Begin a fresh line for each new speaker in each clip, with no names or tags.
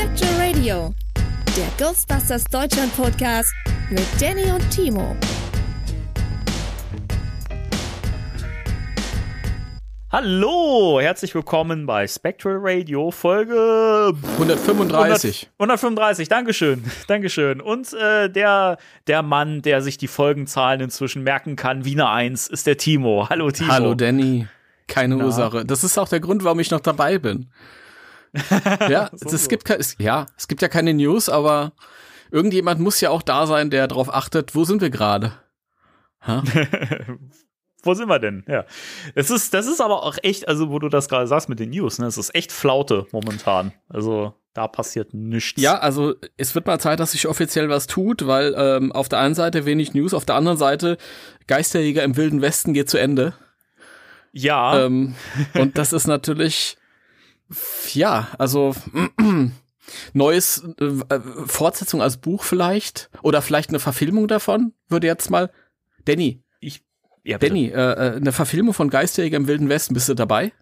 Spectral Radio, der Ghostbusters Deutschland Podcast mit Danny und Timo.
Hallo, herzlich willkommen bei Spectral Radio Folge
135.
100, 135, Dankeschön, Dankeschön. Und äh, der, der Mann, der sich die Folgenzahlen inzwischen merken kann, Wiener 1, ist der Timo. Hallo Timo.
Hallo Danny. Keine Na. Ursache. Das ist auch der Grund, warum ich noch dabei bin. Ja, so, es gibt es, ja, es gibt ja keine News, aber irgendjemand muss ja auch da sein, der darauf achtet, wo sind wir gerade?
wo sind wir denn? Ja. Es ist, das ist aber auch echt, also wo du das gerade sagst mit den News, ne, es ist echt Flaute momentan. Also da passiert nichts.
Ja, also es wird mal Zeit, dass sich offiziell was tut, weil ähm, auf der einen Seite wenig News, auf der anderen Seite Geisterjäger im Wilden Westen geht zu Ende.
Ja.
Ähm, und das ist natürlich, ja, also neues äh, Fortsetzung als Buch vielleicht oder vielleicht eine Verfilmung davon würde jetzt mal Danny ja, Danny, äh, äh, eine Verfilmung von Geisterjäger im Wilden Westen, bist du dabei?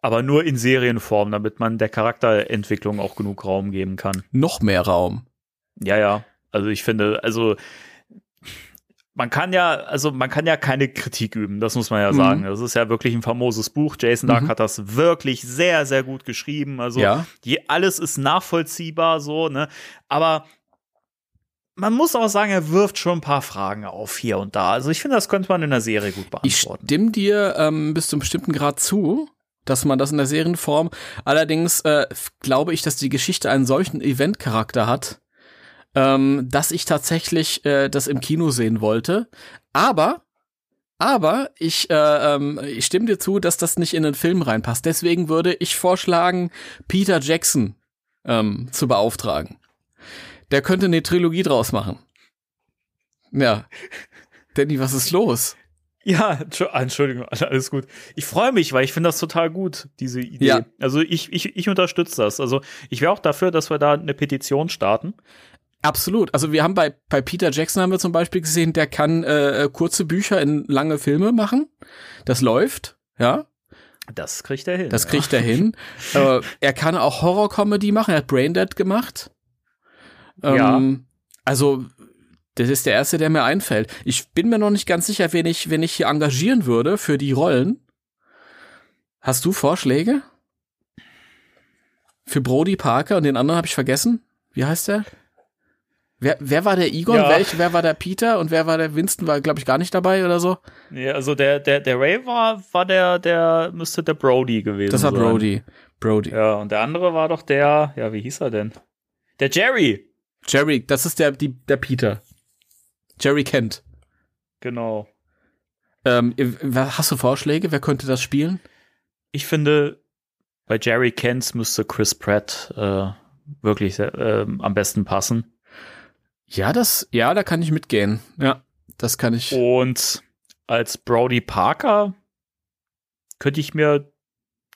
Aber nur in Serienform, damit man der Charakterentwicklung auch genug Raum geben kann.
Noch mehr Raum.
Ja, ja. Also ich finde, also man kann ja, also man kann ja keine Kritik üben, das muss man ja mhm. sagen. Das ist ja wirklich ein famoses Buch. Jason Dark mhm. hat das wirklich sehr, sehr gut geschrieben. Also ja. je, alles ist nachvollziehbar so, ne? Aber man muss auch sagen, er wirft schon ein paar Fragen auf hier und da. Also ich finde, das könnte man in der Serie gut beantworten.
Ich stimme dir ähm, bis zum bestimmten Grad zu, dass man das in der Serienform. Allerdings äh, glaube ich, dass die Geschichte einen solchen Eventcharakter hat, ähm, dass ich tatsächlich äh, das im Kino sehen wollte. Aber aber ich, äh, ähm, ich stimme dir zu, dass das nicht in den Film reinpasst. Deswegen würde ich vorschlagen, Peter Jackson ähm, zu beauftragen der könnte eine Trilogie draus machen. Ja. Danny, was ist los?
Ja, Entschuldigung, alles gut. Ich freue mich, weil ich finde das total gut, diese Idee. Ja. Also ich, ich, ich unterstütze das. Also ich wäre auch dafür, dass wir da eine Petition starten.
Absolut. Also wir haben bei, bei Peter Jackson haben wir zum Beispiel gesehen, der kann äh, kurze Bücher in lange Filme machen. Das läuft, ja.
Das kriegt er hin.
Das kriegt ja. er hin. äh, er kann auch Horror-Comedy machen. Er hat Braindead gemacht. Ähm, ja. Also, das ist der erste, der mir einfällt. Ich bin mir noch nicht ganz sicher, wen ich, wen ich hier engagieren würde für die Rollen. Hast du Vorschläge? Für Brody Parker und den anderen habe ich vergessen. Wie heißt der? Wer, wer war der Egon? Ja. Welch, wer war der Peter und wer war der Winston? War, glaube ich, gar nicht dabei oder so.
Nee, also der, der, der Ray war, war der, der müsste der Brody gewesen sein. Das war.
Brody. Brody.
Ja, und der andere war doch der, ja, wie hieß er denn? Der Jerry.
Jerry, das ist der, die, der Peter. Jerry Kent.
Genau.
Ähm, hast du Vorschläge? Wer könnte das spielen?
Ich finde, bei Jerry Kent müsste Chris Pratt äh, wirklich äh, am besten passen.
Ja, das, ja, da kann ich mitgehen. Ja, das kann ich.
Und als Brody Parker könnte ich mir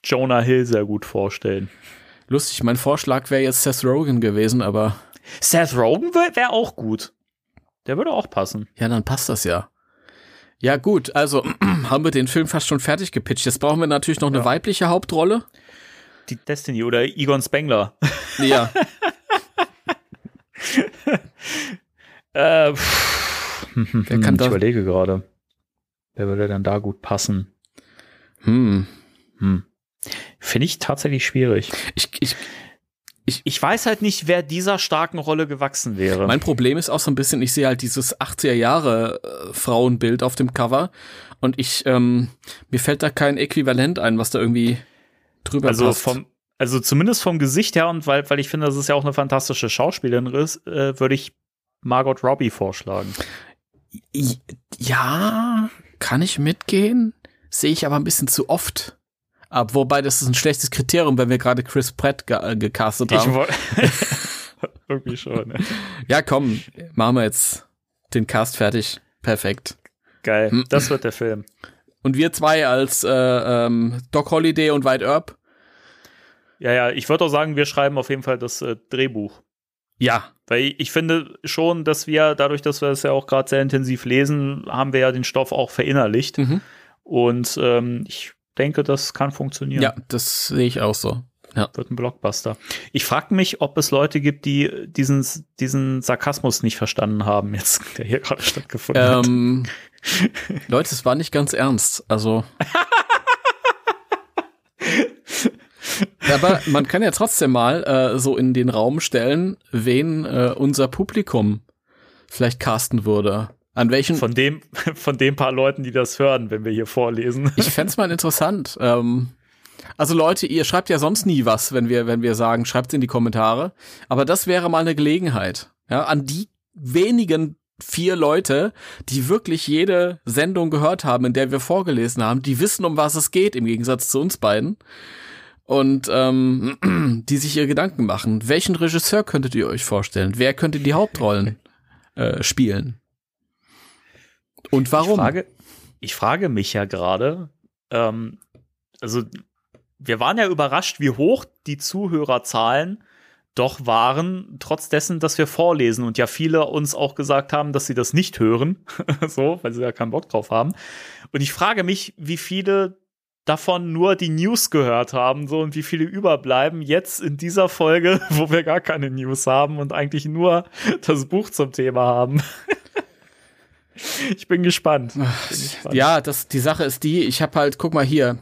Jonah Hill sehr gut vorstellen.
Lustig, mein Vorschlag wäre jetzt Seth Rogen gewesen, aber
Seth Rogen wäre wär auch gut. Der würde auch passen.
Ja, dann passt das ja. Ja, gut, also haben wir den Film fast schon fertig gepitcht. Jetzt brauchen wir natürlich noch eine ja. weibliche Hauptrolle.
Die Destiny oder Egon Spengler.
Ja.
äh, Wer kann ich überlege gerade. Wer würde denn da gut passen?
Hm.
Hm. Finde ich tatsächlich schwierig.
Ich, ich,
ich, ich weiß halt nicht, wer dieser starken Rolle gewachsen wäre.
Mein Problem ist auch so ein bisschen, ich sehe halt dieses 80er Jahre äh, Frauenbild auf dem Cover und ich, ähm, mir fällt da kein Äquivalent ein, was da irgendwie drüber
also
passt.
Vom, also zumindest vom Gesicht her und weil, weil ich finde, das ist ja auch eine fantastische Schauspielerin ist, äh, würde ich Margot Robbie vorschlagen.
Ja, kann ich mitgehen, sehe ich aber ein bisschen zu oft. Ab, wobei das ist ein schlechtes Kriterium, wenn wir gerade Chris Pratt ge äh, gecastet
Ich
haben.
wollte. Irgendwie schon. Ne?
Ja, komm, machen wir jetzt den Cast fertig. Perfekt.
Geil.
Hm.
Das wird der Film.
Und wir zwei als äh, ähm, Doc Holiday und White Earp.
Ja, ja, ich würde auch sagen, wir schreiben auf jeden Fall das äh, Drehbuch.
Ja,
Weil ich finde schon, dass wir, dadurch, dass wir es ja auch gerade sehr intensiv lesen, haben wir ja den Stoff auch verinnerlicht.
Mhm.
Und ähm, ich denke, das kann funktionieren.
ja, das sehe ich auch so.
Wird ein Blockbuster. Ich frage mich, ob es Leute gibt, die diesen, diesen Sarkasmus nicht verstanden haben, jetzt, der hier gerade stattgefunden hat.
Ähm, Leute, es war nicht ganz ernst. Also. Aber man kann ja trotzdem mal äh, so in den Raum stellen, wen äh, unser Publikum vielleicht casten würde. An welchen.
Von dem, von den paar Leuten, die das hören, wenn wir hier vorlesen.
ich fänd's mal interessant. Ähm, also Leute, ihr schreibt ja sonst nie was, wenn wir, wenn wir sagen, schreibt's in die Kommentare. Aber das wäre mal eine Gelegenheit. Ja, an die wenigen vier Leute, die wirklich jede Sendung gehört haben, in der wir vorgelesen haben, die wissen, um was es geht, im Gegensatz zu uns beiden. Und ähm, die sich ihr Gedanken machen. Welchen Regisseur könntet ihr euch vorstellen? Wer könnte die Hauptrollen äh, spielen? Und warum?
Ich frage, ich frage mich ja gerade, ähm, also wir waren ja überrascht, wie hoch die Zuhörerzahlen doch waren, trotz dessen, dass wir vorlesen und ja viele uns auch gesagt haben, dass sie das nicht hören, so, weil sie ja keinen Bock drauf haben. Und ich frage mich, wie viele davon nur die News gehört haben, so und wie viele überbleiben jetzt in dieser Folge, wo wir gar keine News haben und eigentlich nur das Buch zum Thema haben. ich bin gespannt. Bin gespannt.
Ja, das, die Sache ist die, ich habe halt, guck mal hier.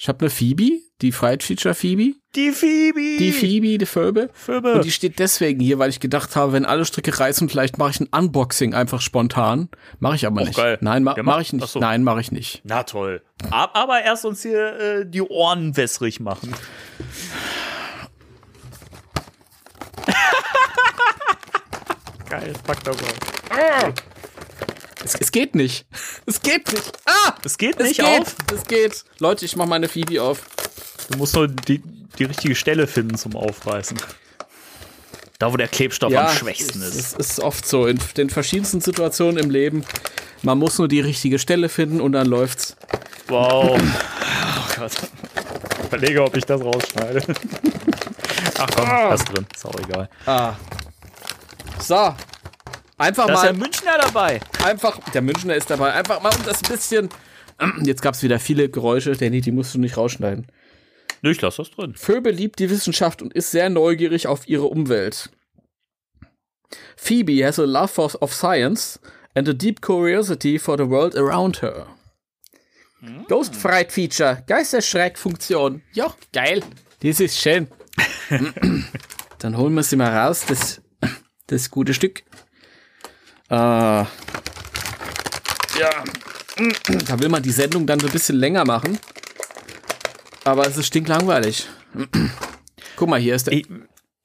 Ich habe eine Phoebe, die Fried Feature Phoebe.
Die Phoebe.
Die Phoebe, die Phoebe.
Phoebe.
Und die steht deswegen hier, weil ich gedacht habe, wenn alle Stricke reißen, vielleicht mache ich ein Unboxing einfach spontan. Mache ich aber
Och,
nicht.
geil.
Nein, ma
Ja,
mache
mach-
ich nicht.
So.
Nein, mache ich nicht.
Na toll. Ab- Aber erst uns hier äh, die Ohren wässrig machen. Geil, pack das auf.
Es, es geht nicht. Es geht nicht. Ah!
Es geht
Es
nicht
geht.
auf.
Es geht. Leute, ich mache meine Phoebe auf.
Du musst nur die, die richtige Stelle finden zum Aufreißen. Da, wo der Klebstoff am schwächsten ist.
Es ist oft so in den verschiedensten Situationen im Leben. Man muss nur die richtige Stelle finden und dann läuft's.
Wow. Oh Gott. Ich überlege, ob ich das rausschneide. Ach komm, das ist drin. Ist auch egal.
Ah. So. Einfach
Da ist
mal.
der Münchner dabei.
einfach, der Münchner ist dabei, einfach mal um das bisschen. Jetzt gab's wieder viele Geräusche, Danny, die musst du nicht rausschneiden.
Nö, ich lass das drin.
Phoebe liebt die Wissenschaft und ist sehr neugierig auf ihre Umwelt. Phoebe has a love for, of science and a deep curiosity for the world around her. Ghost Fright Feature, Geisterschreckfunktion. Ja, geil. Das ist schön. Dann holen wir sie mal raus, das, das gute Stück. Äh, ja. Da will man die Sendung dann so ein bisschen länger machen. Aber es ist stinklangweilig. Guck mal, hier ist der.
Ey,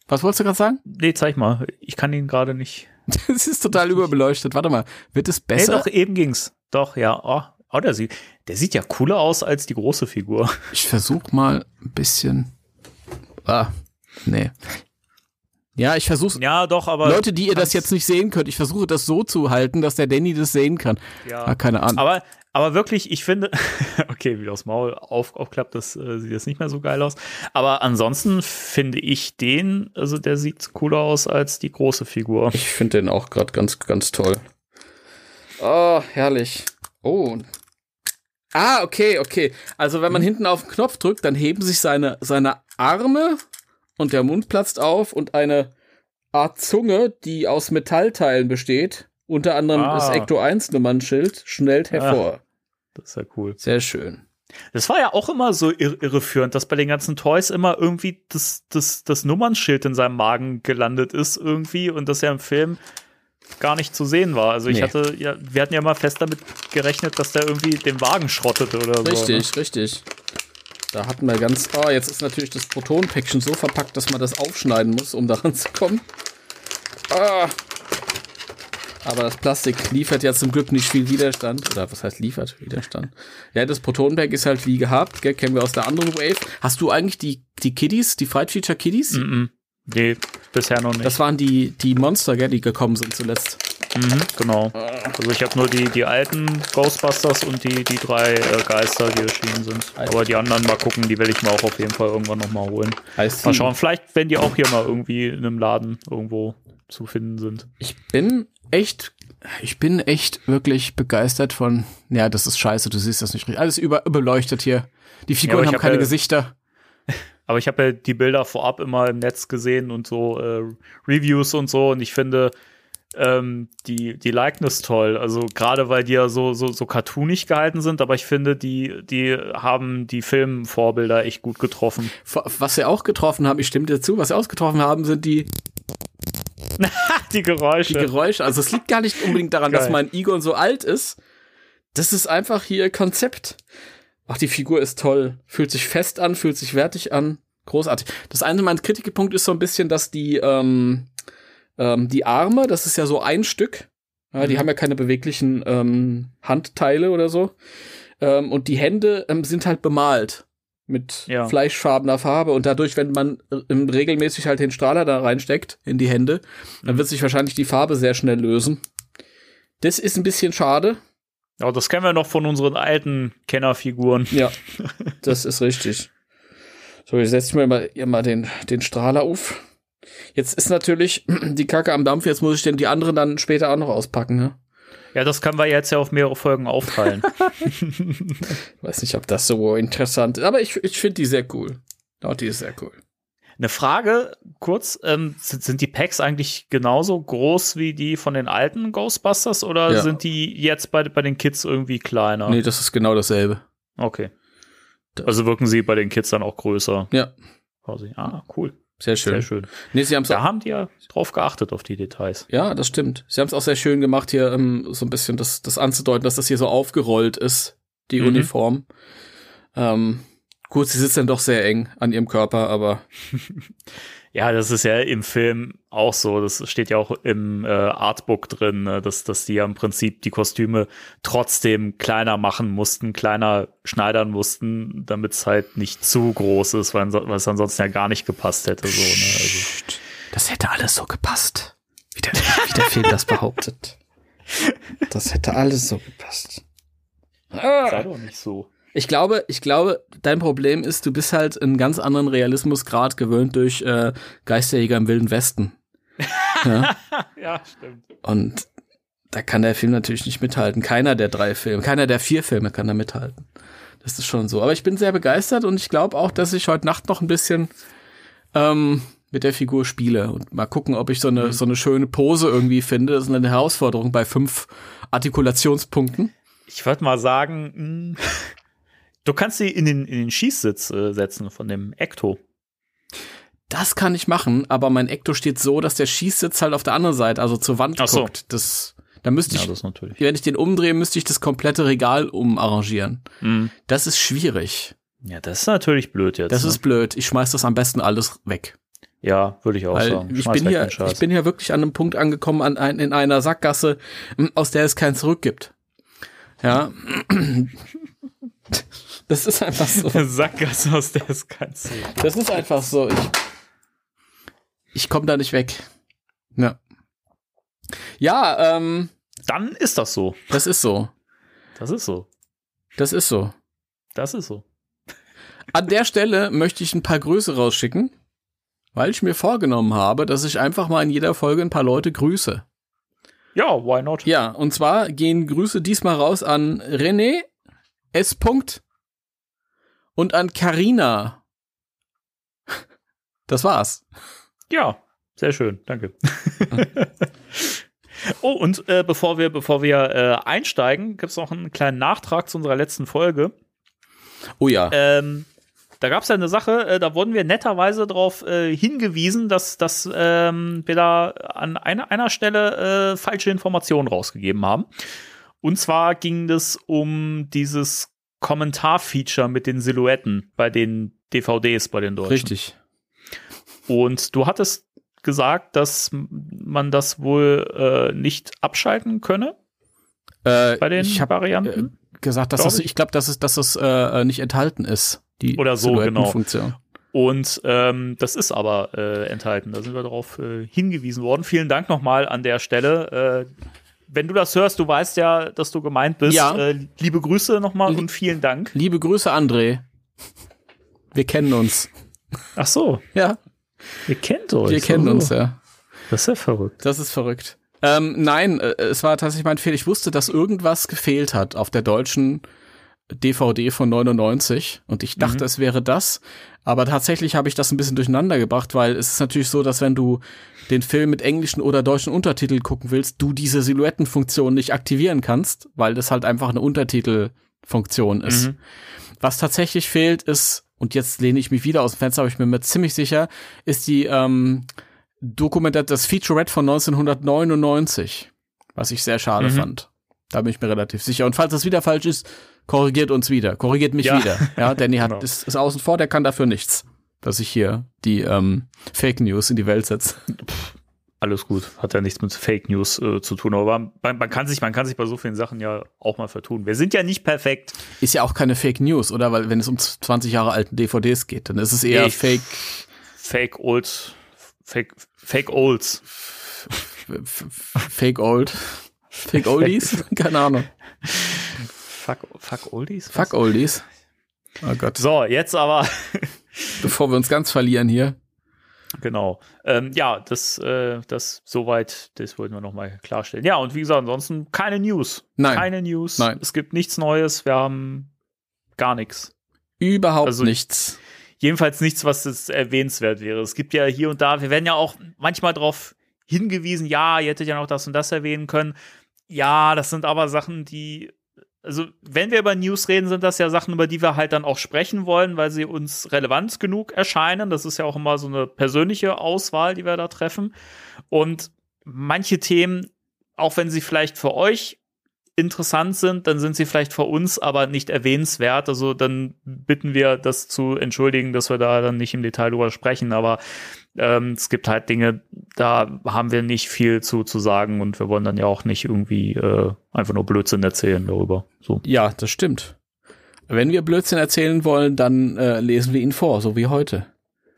Was wolltest du gerade sagen?
nee, zeig mal. Ich kann ihn gerade nicht.
Das ist total überbeleuchtet. Warte mal, wird es
Hey,
besser?
doch, eben ging's. Doch, ja. Oh, oh der, sieht, der sieht ja cooler aus als die große Figur.
Ich versuch mal ein bisschen. Ah, nee. Ja, ich versuche
Ja, doch, aber.
Leute, die ihr das jetzt nicht sehen könnt, ich versuche das so zu halten, dass der Danny das sehen kann.
Ja.
Ah, keine Ahnung.
Aber, aber wirklich, ich finde, okay, wie das Maul auf, aufklappt, das äh, sieht jetzt nicht mehr so geil aus. Aber ansonsten finde ich den, also der sieht cooler aus als die große Figur.
Ich finde den auch gerade ganz, ganz toll. Oh, herrlich. Oh. Ah, okay, okay. Also wenn man hinten auf den Knopf drückt, dann heben sich seine, seine Arme und der Mund platzt auf und eine Art Zunge, die aus Metallteilen besteht, unter anderem
Ah.
das Ecto 1 Nummernschild, schnellt hervor.
Das ist ja cool.
Sehr schön.
Das war ja auch immer so irr irreführend, dass bei den ganzen Toys immer irgendwie das, das, das Nummernschild in seinem Magen gelandet ist irgendwie und dass er im Film gar nicht zu sehen war. Also ich
Nee.
hatte ja, wir hatten ja mal fest damit gerechnet, dass der irgendwie den Wagen schrottete oder so.
Richtig, richtig. Da hatten wir ganz. Oh, jetzt ist natürlich das Protonenpäckchen so verpackt, dass man das aufschneiden muss, um daran zu kommen. Ah. Aber das Plastik liefert ja zum Glück nicht viel Widerstand. Oder was heißt liefert Widerstand? Ja, das Protonpack ist halt wie gehabt, gell? kennen wir aus der anderen Wave. Hast du eigentlich die, die Kiddies, die Fright Feature Kiddies?
Mm -mm. Nee, bisher noch nicht.
Das waren die, die Monster, gell, die gekommen sind zuletzt.
Mhm, genau. Also ich habe nur die, die alten Ghostbusters und die, die drei äh, Geister, die erschienen sind. Aber die anderen mal gucken, die will ich mir auch auf jeden Fall irgendwann nochmal holen. Mal schauen, vielleicht, wenn die auch hier mal irgendwie in einem Laden irgendwo zu finden sind.
Ich bin echt, ich bin echt wirklich begeistert von, ja, das ist scheiße, du siehst das nicht richtig. Alles über, überleuchtet hier. Die Figuren
Ja,
haben
hab
keine
ja-
Gesichter.
Aber ich habe ja die Bilder vorab immer im Netz gesehen und so äh, Reviews und so und ich finde ähm, die, die Likeness toll. Also gerade weil die ja so, so, so cartoonig gehalten sind, aber ich finde, die, die haben die Filmvorbilder echt gut getroffen.
Was sie auch getroffen haben, ich stimme dir zu, was sie ausgetroffen haben, sind die,
Die Geräusche.
die Geräusche. Also es liegt gar nicht unbedingt daran, dass mein Egon so alt ist. Das ist einfach hier Konzept. Ach, die Figur ist toll. Fühlt sich fest an, fühlt sich wertig an. Großartig. Das eine, mein Kritikpunkt ist so ein bisschen, dass die, ähm, ähm, die Arme, das ist ja so ein Stück. Ja, die
Mhm.
haben ja keine beweglichen ähm, Handteile oder so. Ähm, und die Hände ähm, sind halt bemalt mit
Ja.
fleischfarbener Farbe und dadurch, wenn man äh, regelmäßig halt den Strahler da reinsteckt in die Hände, dann wird sich wahrscheinlich die Farbe sehr schnell lösen. Das ist ein bisschen schade.
Ja, das kennen wir noch von unseren alten Kennerfiguren.
Ja, das ist richtig. So, jetzt setze ich mir mal, mal den, den Strahler auf. Jetzt ist natürlich die Kacke am Dampf, jetzt muss ich denn die anderen dann später auch noch auspacken, ne?
Ja, das können wir jetzt ja auf mehrere Folgen aufteilen.
Weiß nicht, ob das so interessant ist, aber ich, ich finde die sehr cool. Ja, die ist sehr cool.
Eine Frage kurz, ähm, sind, sind die Packs eigentlich genauso groß wie die von den alten Ghostbusters oder
Ja.
sind die jetzt bei, bei den Kids irgendwie kleiner?
Nee, das ist genau dasselbe.
Okay. Also wirken sie bei den Kids dann auch größer.
Ja,
Quasi. Ah, cool.
Sehr schön.
Sehr schön.
Nee, sie haben
Da haben die ja drauf geachtet, auf die Details.
Ja, das stimmt. Sie haben es auch sehr schön gemacht, hier ähm, so ein bisschen das, das anzudeuten, dass das hier so aufgerollt ist, die
Mhm.
Uniform. Ähm, gut, sie sitzt dann doch sehr eng an ihrem Körper, aber
Ja, das ist ja im Film auch so. Das steht ja auch im äh, Artbook drin, ne, dass, dass die ja im Prinzip die Kostüme trotzdem kleiner machen mussten, kleiner schneidern mussten, damit es halt nicht zu groß ist, weil, weil es ansonsten ja gar nicht gepasst hätte. So, ne? also,
das hätte alles so gepasst. Wie der, wie der Film das behauptet. Das hätte alles so gepasst.
sei doch nicht so.
Ich glaube, ich glaube, dein Problem ist, du bist halt einen ganz anderen Realismusgrad gewöhnt durch äh, Geisterjäger im Wilden Westen. Ja?
Ja, stimmt.
Und da kann der Film natürlich nicht mithalten. Keiner der drei Filme, keiner der vier Filme kann da mithalten. Das ist schon so. Aber ich bin sehr begeistert und ich glaube auch, dass ich heute Nacht noch ein bisschen ähm, mit der Figur spiele und mal gucken, ob ich so eine, so eine schöne Pose irgendwie finde. Das ist eine Herausforderung bei fünf Artikulationspunkten.
Ich würde mal sagen, mh, du kannst sie in den, in den Schießsitz äh, setzen von dem Ecto.
Das kann ich machen, aber mein Ekto steht so, dass der Schießsitz halt auf der anderen Seite, also zur Wand
Ach so.
guckt. Das, da müsste ich,
Ja, das natürlich.
wenn ich den umdrehe, müsste ich das komplette Regal umarrangieren.
Mhm.
Das ist schwierig.
Ja, das ist natürlich blöd jetzt.
Das
ne?
ist blöd. Ich schmeiß das am besten alles weg.
Ja, würde ich auch
Weil
sagen.
ich bin, hier, ich bin hier wirklich an einem Punkt angekommen, an ein, in einer Sackgasse, aus der es kein Zurück gibt. Ja. Das ist einfach so.
Sackgasse, aus der es kein Zug.
Das ist einfach so. Ich, ich komme da nicht weg. Ja. Ja, ähm,
Dann ist das so.
das ist so.
Das ist so.
Das ist so.
Das ist so.
An der Stelle möchte ich ein paar Grüße rausschicken, weil ich mir vorgenommen habe, dass ich einfach mal in jeder Folge ein paar Leute grüße.
Ja, why not?
Ja, und zwar gehen Grüße diesmal raus an René S. Punkt und an Karina. Das war's.
Ja, sehr schön. Danke. oh, und äh, bevor wir, bevor wir äh, einsteigen, gibt's noch einen kleinen Nachtrag zu unserer letzten Folge.
Oh ja.
Ähm, da gab es ja eine Sache, äh, da wurden wir netterweise darauf äh, hingewiesen, dass, dass ähm, wir da an einer, einer Stelle äh, falsche Informationen rausgegeben haben. Und zwar ging es um dieses Kommentarfeature mit den Silhouetten bei den DVDs, bei den Deutschen.
Richtig.
Und du hattest gesagt, dass man das wohl äh, nicht abschalten könne
Äh,
bei den
ich habe
Varianten.
gesagt, dass
glaub
das,
ich.
ich glaube, dass es, dass es äh, nicht enthalten ist. Die
Oder so, genau.
Silhouettenfunktion.
Und ähm, das ist aber äh, enthalten. Da sind wir darauf äh, hingewiesen worden. Vielen Dank nochmal an der Stelle. Äh, wenn du das hörst, du weißt ja, dass du gemeint bist.
Ja.
Äh, liebe Grüße nochmal und vielen Dank.
Liebe Grüße, André. Wir kennen uns.
Ach so,
Ja,
ihr kennt euch.
wir kennen uns, ja.
Das ist ja verrückt.
Das ist verrückt. Ähm, nein, äh, es war tatsächlich mein Fehler. Ich wusste, dass irgendwas gefehlt hat auf der deutschen DVD von 99 und ich dachte, es wäre das. Aber tatsächlich habe ich das ein bisschen durcheinander gebracht, weil es ist natürlich so, dass wenn du den Film mit englischen oder deutschen Untertiteln gucken willst, du diese Silhouettenfunktion nicht aktivieren kannst, weil das halt einfach eine Untertitelfunktion ist.
Mhm.
Was tatsächlich fehlt, ist, und jetzt lehne ich mich wieder aus dem Fenster, aber ich bin mir ziemlich sicher, ist die ähm, Dokumentat das Featurette von 1999, was ich sehr schade
Mhm.
fand. Da bin ich mir relativ sicher. Und falls das wieder falsch ist, korrigiert uns wieder, korrigiert mich
Ja.
wieder. Ja, Danny hat
Genau.
ist, ist außen vor, der kann dafür nichts, dass ich hier die ähm, Fake News in die Welt setze.
Alles gut. Hat ja nichts mit Fake News äh, zu tun. Aber man, man, kann sich, man kann sich bei so vielen Sachen ja auch mal vertun. Wir sind ja nicht perfekt.
Ist ja auch keine Fake News, oder? Weil wenn es um 20 Jahre alten DVDs geht, dann ist es eher
Nee.
Fake,
Fake Old. Fake, Fake Olds.
Fake Old, Fake Oldies, keine Ahnung.
Fuck, fuck Oldies? Was?
Fuck Oldies. Oh Gott.
So, jetzt aber
Bevor wir uns ganz verlieren hier.
Genau. Ähm, ja, das, äh, das soweit, das wollten wir nochmal klarstellen. Ja, und wie gesagt, ansonsten keine News.
Nein.
Keine News.
Nein.
Es gibt nichts Neues. Wir haben gar nichts.
Überhaupt
Also-
nichts.
Jedenfalls nichts, was jetzt erwähnenswert wäre. Es gibt ja hier und da, wir werden ja auch manchmal darauf hingewiesen, ja, ihr hättet ja noch das und das erwähnen können. Ja, das sind aber Sachen, die, also wenn wir über News reden, sind das ja Sachen, über die wir halt dann auch sprechen wollen, weil sie uns relevant genug erscheinen. Das ist ja auch immer so eine persönliche Auswahl, die wir da treffen. Und manche Themen, auch wenn sie vielleicht für euch interessant sind, dann sind sie vielleicht für uns aber nicht erwähnenswert. Also dann bitten wir das zu entschuldigen, dass wir da dann nicht im Detail drüber sprechen. Aber ähm, es gibt halt Dinge, da haben wir nicht viel zu, zu sagen und wir wollen dann ja auch nicht irgendwie äh, einfach nur Blödsinn erzählen darüber. So.
Ja, das stimmt. Wenn wir Blödsinn erzählen wollen, dann äh, lesen wir ihn vor, so wie heute.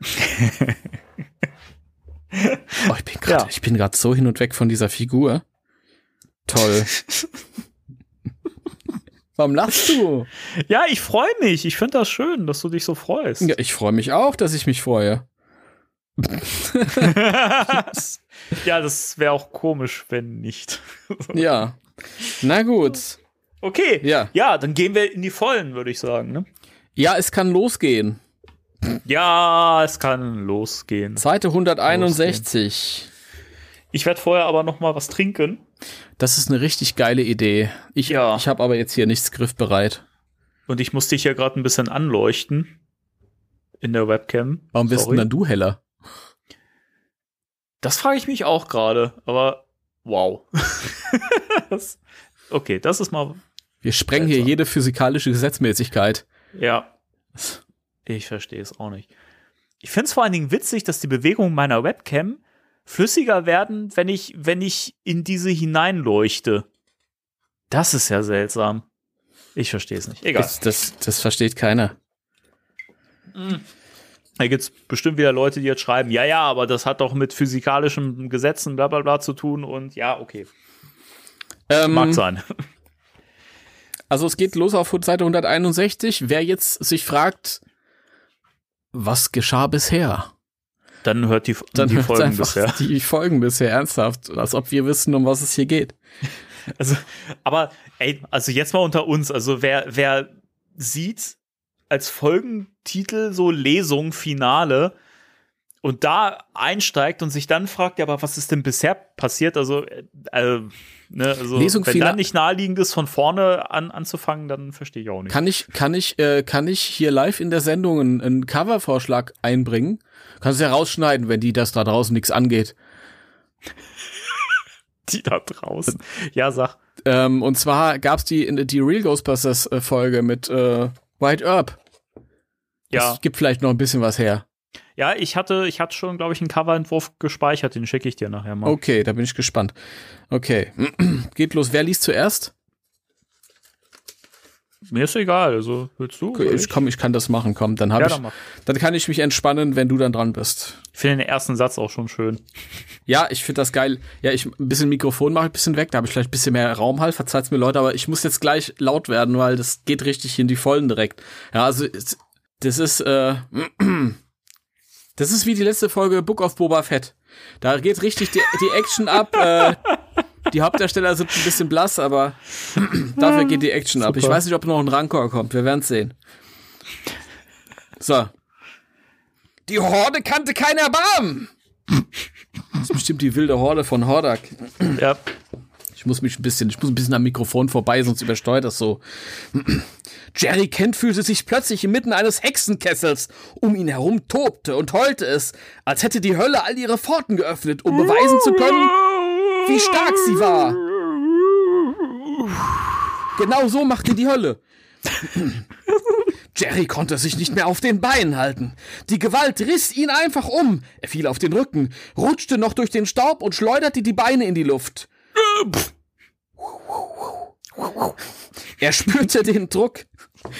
oh, ich bin gerade
Ja.
bin so hin und weg von dieser Figur. Toll. Warum lachst du?
Ja, ich freue mich. Ich finde das schön, dass du dich so freust.
Ja, ich freue mich auch, dass ich mich freue.
Ja, das wäre auch komisch, wenn nicht.
Ja. Na gut.
Okay.
Ja.
Ja, dann gehen wir in die Vollen, würde ich sagen. Ne?
Ja, es kann losgehen.
Ja, es kann losgehen.
Seite 161.
Ich werde vorher aber noch mal was trinken.
Das ist eine richtig geile Idee. Ich,
Ja.
ich habe aber jetzt hier nichts griffbereit.
Und ich muss dich hier gerade ein bisschen anleuchten in der Webcam.
Warum bist
Sorry.
denn dann du heller?
Das frage ich mich auch gerade, aber wow. das, okay, das ist mal
Wir sprengen hier jede physikalische Gesetzmäßigkeit.
ja. Ich verstehe es auch nicht. Ich finde es vor allen Dingen witzig, dass die Bewegungen meiner Webcam flüssiger werden, wenn ich wenn ich in diese hineinleuchte. Das ist ja seltsam. Ich verstehe es nicht. Egal.
Das, das, das versteht keiner.
Da gibt es bestimmt wieder Leute, die jetzt schreiben, ja, ja, aber das hat doch mit physikalischen Gesetzen bla bla bla zu tun und ja, okay.
Ähm,
Mag sein.
Also es geht los auf Seite 161. Wer jetzt sich fragt, was geschah bisher?
Dann hört die,
Dann
die
hört
Folgen bisher.
die Folgen bisher ernsthaft, als ob wir wissen, um was es hier geht.
Also, aber ey, also jetzt mal unter uns, also wer, wer sieht als Folgentitel so Lesung, Finale und da einsteigt und sich dann fragt, ja, aber was ist denn bisher passiert? Also, äh, äh, ne, also
Lesung,
wenn da nicht naheliegend ist, von vorne an, anzufangen, dann verstehe ich auch nicht.
Kann ich, kann ich, äh, kann ich hier live in der Sendung einen, einen Covervorschlag einbringen? Kannst du ja rausschneiden, wenn die das da draußen nichts angeht.
die da draußen. Ja, sag.
Ähm, und zwar gab's die, die Real Ghostbusters Folge mit äh, White Earp.
Ja.
Das gibt vielleicht noch ein bisschen was her.
Ja, ich hatte, ich hatte schon, glaube ich, einen Coverentwurf gespeichert, den schicke ich dir nachher mal.
Okay, da bin ich gespannt. Okay, geht los. Wer liest zuerst?
Mir ist egal, also willst du?
Okay, ich, komm, ich kann das machen, komm. Dann, hab
Ja,
ich,
dann
dann kann ich mich entspannen, wenn du dann dran bist.
Ich finde den ersten Satz auch schon schön.
Ja, ich finde das geil. Ja, ich ein bisschen Mikrofon mache ich ein bisschen weg, da habe ich vielleicht ein bisschen mehr Raum halt, verzeiht's mir Leute, aber ich muss jetzt gleich laut werden, weil das geht richtig in die Vollen direkt. Ja, also das ist äh, das ist wie die letzte Folge Book of Boba Fett. Da geht richtig die, die Action ab. Äh, die Hauptdarsteller sind ein bisschen blass, aber dafür geht die Action ab. Ich
Super.
weiß nicht, ob noch ein Rancor kommt. Wir werden's sehen. So. Die Horde kannte kein Erbarmen. Das ist bestimmt die wilde Horde von Hordak.
Ja.
Ich muss mich ein bisschen, ich muss ein bisschen am Mikrofon vorbei, sonst übersteuert das so. Jerry Kent fühlte sich plötzlich inmitten eines Hexenkessels. Um ihn herum tobte und heulte es, als hätte die Hölle all ihre Pforten geöffnet, um beweisen zu können, wie stark sie war. Genau so machte die Hölle. Jerry konnte sich nicht mehr auf den Beinen halten. Die Gewalt riss ihn einfach um. Er fiel auf den Rücken, rutschte noch durch den Staub und schleuderte die Beine in die Luft. Er spürte den Druck.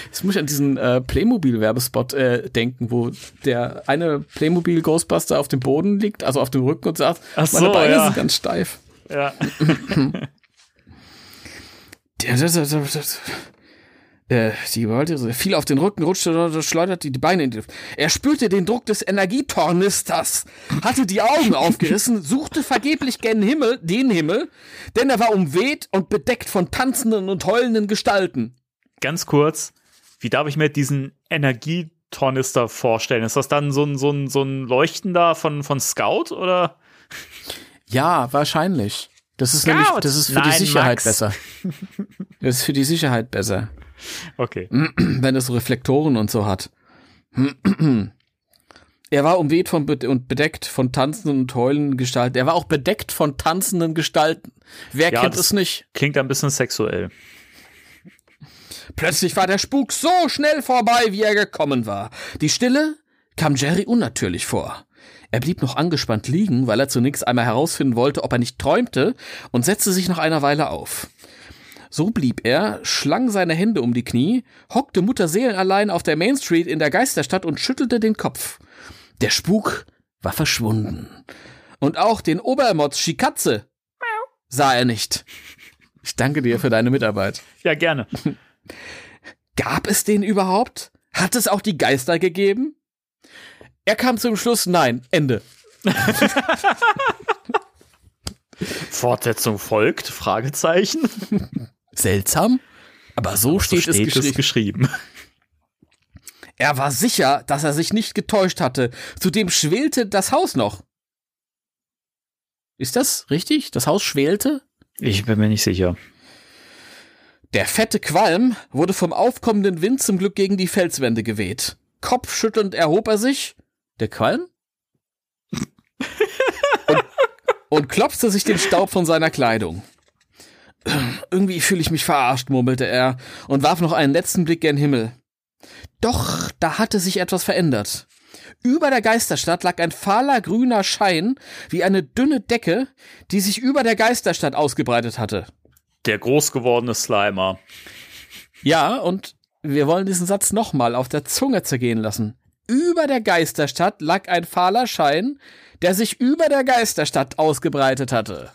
Jetzt muss ich an diesen äh, Playmobil-Werbespot äh, denken, wo der eine Playmobil-Ghostbuster auf dem Boden liegt, also auf dem Rücken und sagt,
Ach
meine
so,
Beine
ja.
sind ganz steif.
Ja.
Äh, die Gewalt er fiel auf den Rücken, rutschte, schleuderte die Beine in die Luft. Er spürte den Druck des Energietornisters, hatte die Augen aufgerissen, suchte vergeblich gen Himmel, den Himmel, denn er war umweht und bedeckt von tanzenden und heulenden Gestalten.
Ganz kurz, wie darf ich mir diesen Energietornister vorstellen? Ist das dann so ein, so ein, so ein Leuchtender von, von Scout oder?
Ja, wahrscheinlich. Das ist
Scout!
nämlich, das ist für die
Nein,
Sicherheit
Max.
besser. Das ist für die Sicherheit besser.
Okay.
wenn es so Reflektoren und so hat. Er war umweht von be und bedeckt von tanzenden und heulenden Gestalten. Er war auch bedeckt von tanzenden Gestalten. Wer
Ja,
kennt
das-
es nicht?
Klingt ein bisschen sexuell.
Plötzlich war der Spuk so schnell vorbei, wie er gekommen war. Die Stille kam Jerry unnatürlich vor. Er blieb noch angespannt liegen, weil er zunächst einmal herausfinden wollte, ob er nicht träumte, und setzte sich nach einer Weile auf. So blieb er, schlang seine Hände um die Knie, hockte mutterseelenallein auf der Main Street in der Geisterstadt und schüttelte den Kopf. Der Spuk war verschwunden. Und auch den Obermods Schikatze sah er nicht. Ich danke dir für deine Mitarbeit.
Ja, gerne.
Gab es den überhaupt? Hat es auch die Geister gegeben? Er kam zum Schluss, nein, Ende.
Fortsetzung folgt? Fragezeichen.
Seltsam, aber so steht,
so steht
es
es
geschrieben.
geschrieben.
Er war sicher, dass er sich nicht getäuscht hatte. Zudem schwelte das Haus noch. Ist das richtig? Das Haus schwelte?
Ich bin mir nicht sicher.
Der fette Qualm wurde vom aufkommenden Wind zum Glück gegen die Felswände geweht. Kopfschüttelnd erhob er sich. Der Qualm? und, und klopfte sich den Staub von seiner Kleidung. Irgendwie fühle ich mich verarscht, murmelte er und warf noch einen letzten Blick gen Himmel. Doch, da hatte sich etwas verändert. Über der Geisterstadt lag ein fahler grüner Schein wie eine dünne Decke, die sich über der Geisterstadt ausgebreitet hatte.
Der groß gewordene Slimer.
Ja, und wir wollen diesen Satz nochmal auf der Zunge zergehen lassen. Über der Geisterstadt lag ein fahler Schein, der sich über der Geisterstadt ausgebreitet hatte.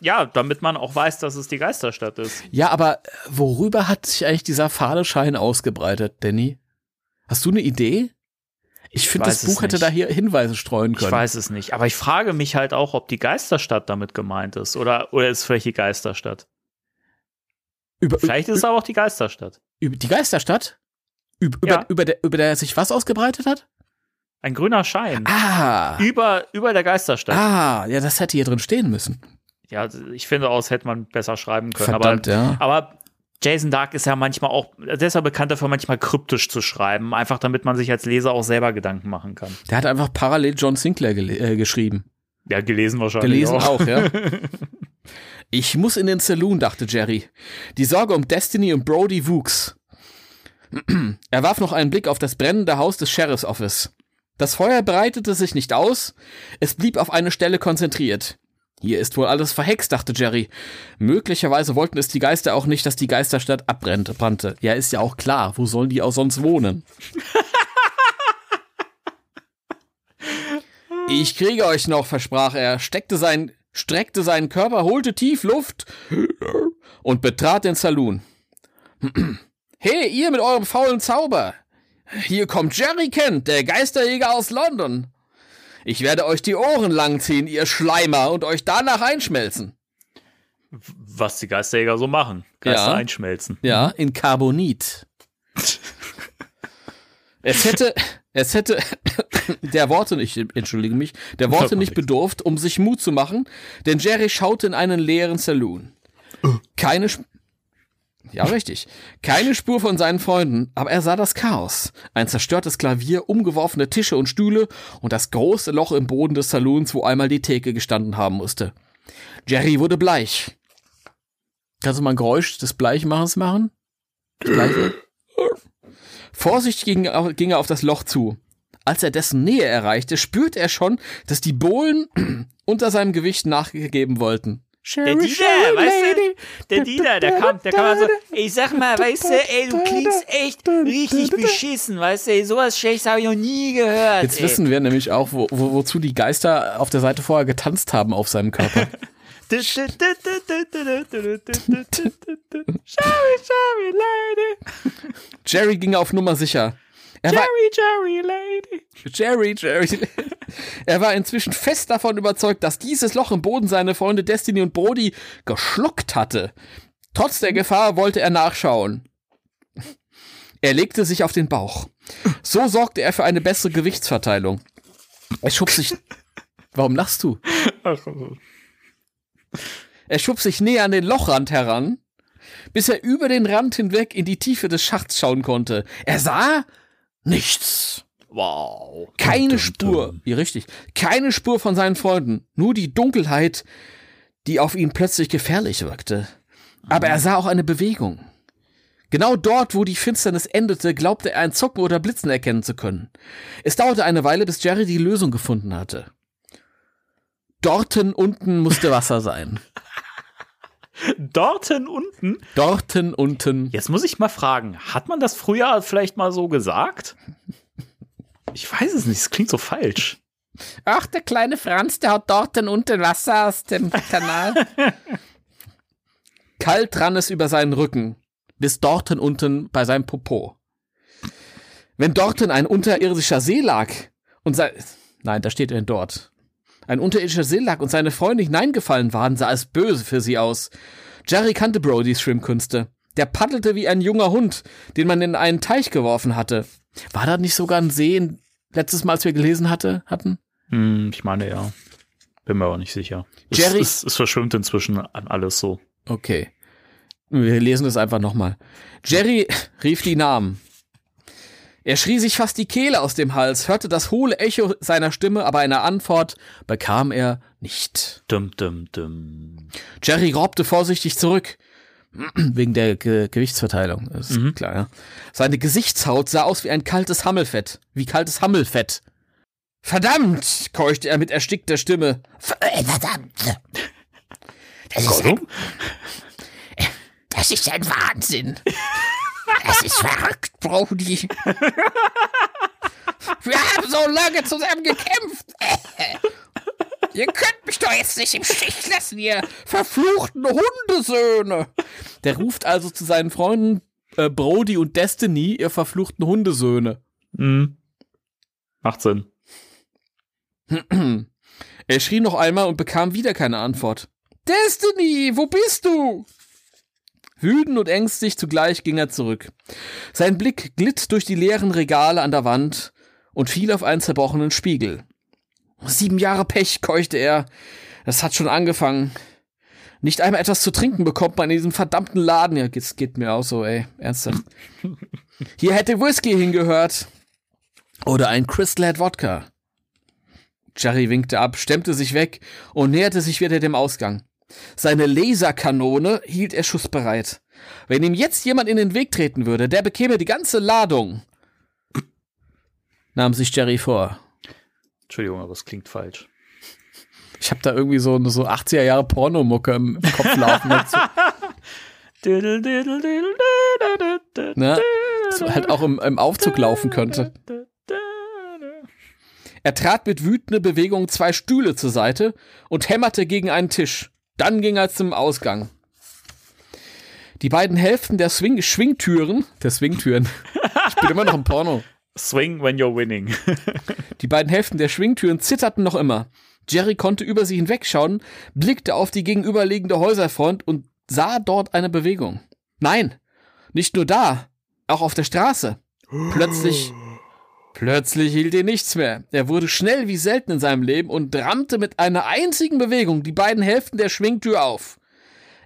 Ja, damit man auch weiß, dass es die Geisterstadt ist.
Ja, aber äh, worüber hat sich eigentlich dieser fahle Schein ausgebreitet, Danny? Hast du eine Idee? Ich finde, das Buch hätte da hier Hinweise streuen
Ich
können.
weiß es nicht. Aber ich frage mich halt auch, ob die Geisterstadt damit gemeint ist. Oder, oder ist vielleicht die Geisterstadt?
Über,
Vielleicht ist es aber auch die Geisterstadt.
über die Geisterstadt? Über,
Ja.
über, über, der, über der sich was ausgebreitet hat?
Ein grüner Schein.
Ah.
Über, über der Geisterstadt.
Ah, ja, das hätte hier drin stehen müssen.
Ja, ich finde, aus hätte man besser schreiben können.
Verdammt,
aber,
ja.
aber Jason Dark ist ja manchmal auch, der ist ja bekannt dafür, manchmal kryptisch zu schreiben. Einfach damit man sich als Leser auch selber Gedanken machen kann.
Der hat einfach parallel John Sinclair äh, geschrieben.
Ja, gelesen wahrscheinlich.
Gelesen
auch.
auch, ja. Ich muss in den Saloon, dachte Jerry. Die Sorge um Destiny und Brody wuchs. Er warf noch einen Blick auf das brennende Haus des Sheriff's Office. Das Feuer breitete sich nicht aus, es blieb auf eine Stelle konzentriert. Hier ist wohl alles verhext, dachte Jerry. Möglicherweise wollten es die Geister auch nicht, dass die Geisterstadt abbrannte. Ja, ist ja auch klar. Wo sollen die auch sonst wohnen? ich kriege euch noch, versprach er, steckte sein, streckte seinen Körper, holte tief Luft und betrat den Saloon. hey, ihr mit eurem faulen Zauber! Hier kommt Jerry Kent, der Geisterjäger aus London. Ich werde euch die Ohren langziehen, ihr Schleimer, und euch danach einschmelzen.
Was die Geisterjäger so machen. Geister ja. einschmelzen.
Ja, in Carbonit. es hätte, es hätte der Worte nicht, entschuldige mich, der Worte nicht bedurft, um sich Mut zu machen, denn Jerry schaute in einen leeren Saloon. Keine, ja, richtig. Keine Spur von seinen Freunden, aber er sah das Chaos. Ein zerstörtes Klavier, umgeworfene Tische und Stühle und das große Loch im Boden des Saloons, wo einmal die Theke gestanden haben musste. Jerry wurde bleich. Kannst du mal ein Geräusch des Bleichmachens machen? Vorsichtig ging, ging er auf das Loch zu. Als er dessen Nähe erreichte, spürte er schon, dass die Bohlen unter seinem Gewicht nachgegeben wollten.
Der Dieter, weißt du, der Dieter, der kommt, der kommt so, ich sag mal, weißt du, ey, du klingst echt richtig beschissen, weißt du, ey, sowas Schlechtes habe ich noch nie gehört.
Jetzt ey. wissen wir nämlich auch, wo, wo, wozu die Geister auf der Seite vorher getanzt haben auf seinem Körper. Sherry, Sherry, Lady. Jerry ging auf Nummer sicher.
Er Jerry, war, Jerry, Lady.
Jerry, Jerry. Er war inzwischen fest davon überzeugt, dass dieses Loch im Boden seine Freunde Destiny und Brody geschluckt hatte. Trotz der Gefahr wollte er nachschauen. Er legte sich auf den Bauch. So sorgte er für eine bessere Gewichtsverteilung. Er schob sich. Warum lachst du? Er schob sich näher an den Lochrand heran, bis er über den Rand hinweg in die Tiefe des Schachts schauen konnte. Er sah Nichts.
Wow.
Keine Spur. Ja, richtig. Keine Spur von seinen Freunden. Nur die Dunkelheit, die auf ihn plötzlich gefährlich wirkte. Aber er sah auch eine Bewegung. Genau dort, wo die Finsternis endete, glaubte er ein Zucken oder Blitzen erkennen zu können. Es dauerte eine Weile, bis Jerry die Lösung gefunden hatte. Dorten unten musste Wasser sein.
Dorten unten?
Dorten unten.
Jetzt muss ich mal fragen, hat man das früher vielleicht mal so gesagt? Ich weiß es nicht, es klingt so falsch.
Ach, der kleine Franz, der hat dorten unten Wasser aus dem Kanal. Kalt rann es über seinen Rücken, bis dorten unten bei seinem Popo. Wenn dorten ein unterirdischer See lag und sein, nein, da steht er dort ein unterirdischer See lag und seine Freunde hineingefallen waren, sah es böse für sie aus. Jerry kannte Brodys Schwimmkünste. Der paddelte wie ein junger Hund, den man in einen Teich geworfen hatte. War da nicht sogar ein See, letztes Mal, als wir gelesen hatte, hatten?
Hm, ich meine ja. Bin mir aber nicht sicher.
Jerry
es, es, es verschwimmt inzwischen an alles so.
Okay. Wir lesen das einfach nochmal. Jerry rief die Namen. Er schrie sich fast die Kehle aus dem Hals, hörte das hohle Echo seiner Stimme, aber eine Antwort bekam er nicht.
Dum, dum, dum.
Jerry raubte vorsichtig zurück. Wegen der Ge Gewichtsverteilung, ist mhm. klar, ja. Seine Gesichtshaut sah aus wie ein kaltes Hammelfett. Wie kaltes Hammelfett. Verdammt! keuchte er mit erstickter Stimme.
Verdammt! Das ist ein, das ist ein Wahnsinn. Es ist verrückt, Brody. Wir haben so lange zusammen gekämpft. Ihr könnt mich doch jetzt nicht im Stich lassen, ihr verfluchten Hundesöhne.
Der ruft also zu seinen Freunden äh, Brody und Destiny, ihr verfluchten Hundesöhne.
Mhm. Macht Sinn.
Er schrie noch einmal und bekam wieder keine Antwort. Destiny, wo bist du? Wütend und ängstlich zugleich ging er zurück. Sein Blick glitt durch die leeren Regale an der Wand und fiel auf einen zerbrochenen Spiegel. Sieben Jahre Pech, keuchte er. Das hat schon angefangen. Nicht einmal etwas zu trinken bekommt man in diesem verdammten Laden. Ja, es geht mir auch so, ey. Ernsthaft. Hier hätte Whisky hingehört. Oder ein Crystal Wodka. Jerry winkte ab, stemmte sich weg und näherte sich wieder dem Ausgang. Seine Laserkanone hielt er schussbereit. Wenn ihm jetzt jemand in den Weg treten würde, der bekäme die ganze Ladung. Nahm sich Jerry vor.
Entschuldigung, aber es klingt falsch.
Ich habe da irgendwie so eine so 80er Jahre Pornomucke im Kopf laufen.
diddle,
Ne? So halt auch im, im Aufzug laufen könnte. Er trat mit wütender Bewegung zwei Stühle zur Seite und hämmerte gegen einen Tisch. Dann ging er zum Ausgang. Die beiden Hälften der Swing Schwingtüren, der Swingtüren, ich bin immer noch im Porno.
Swing when you're winning.
Die beiden Hälften der Schwingtüren zitterten noch immer. Jerry konnte über sie hinwegschauen, blickte auf die gegenüberliegende Häuserfront und sah dort eine Bewegung. Nein, nicht nur da, auch auf der Straße. Plötzlich, plötzlich hielt ihn nichts mehr. Er wurde schnell wie selten in seinem Leben und rammte mit einer einzigen Bewegung die beiden Hälften der Schwingtür auf.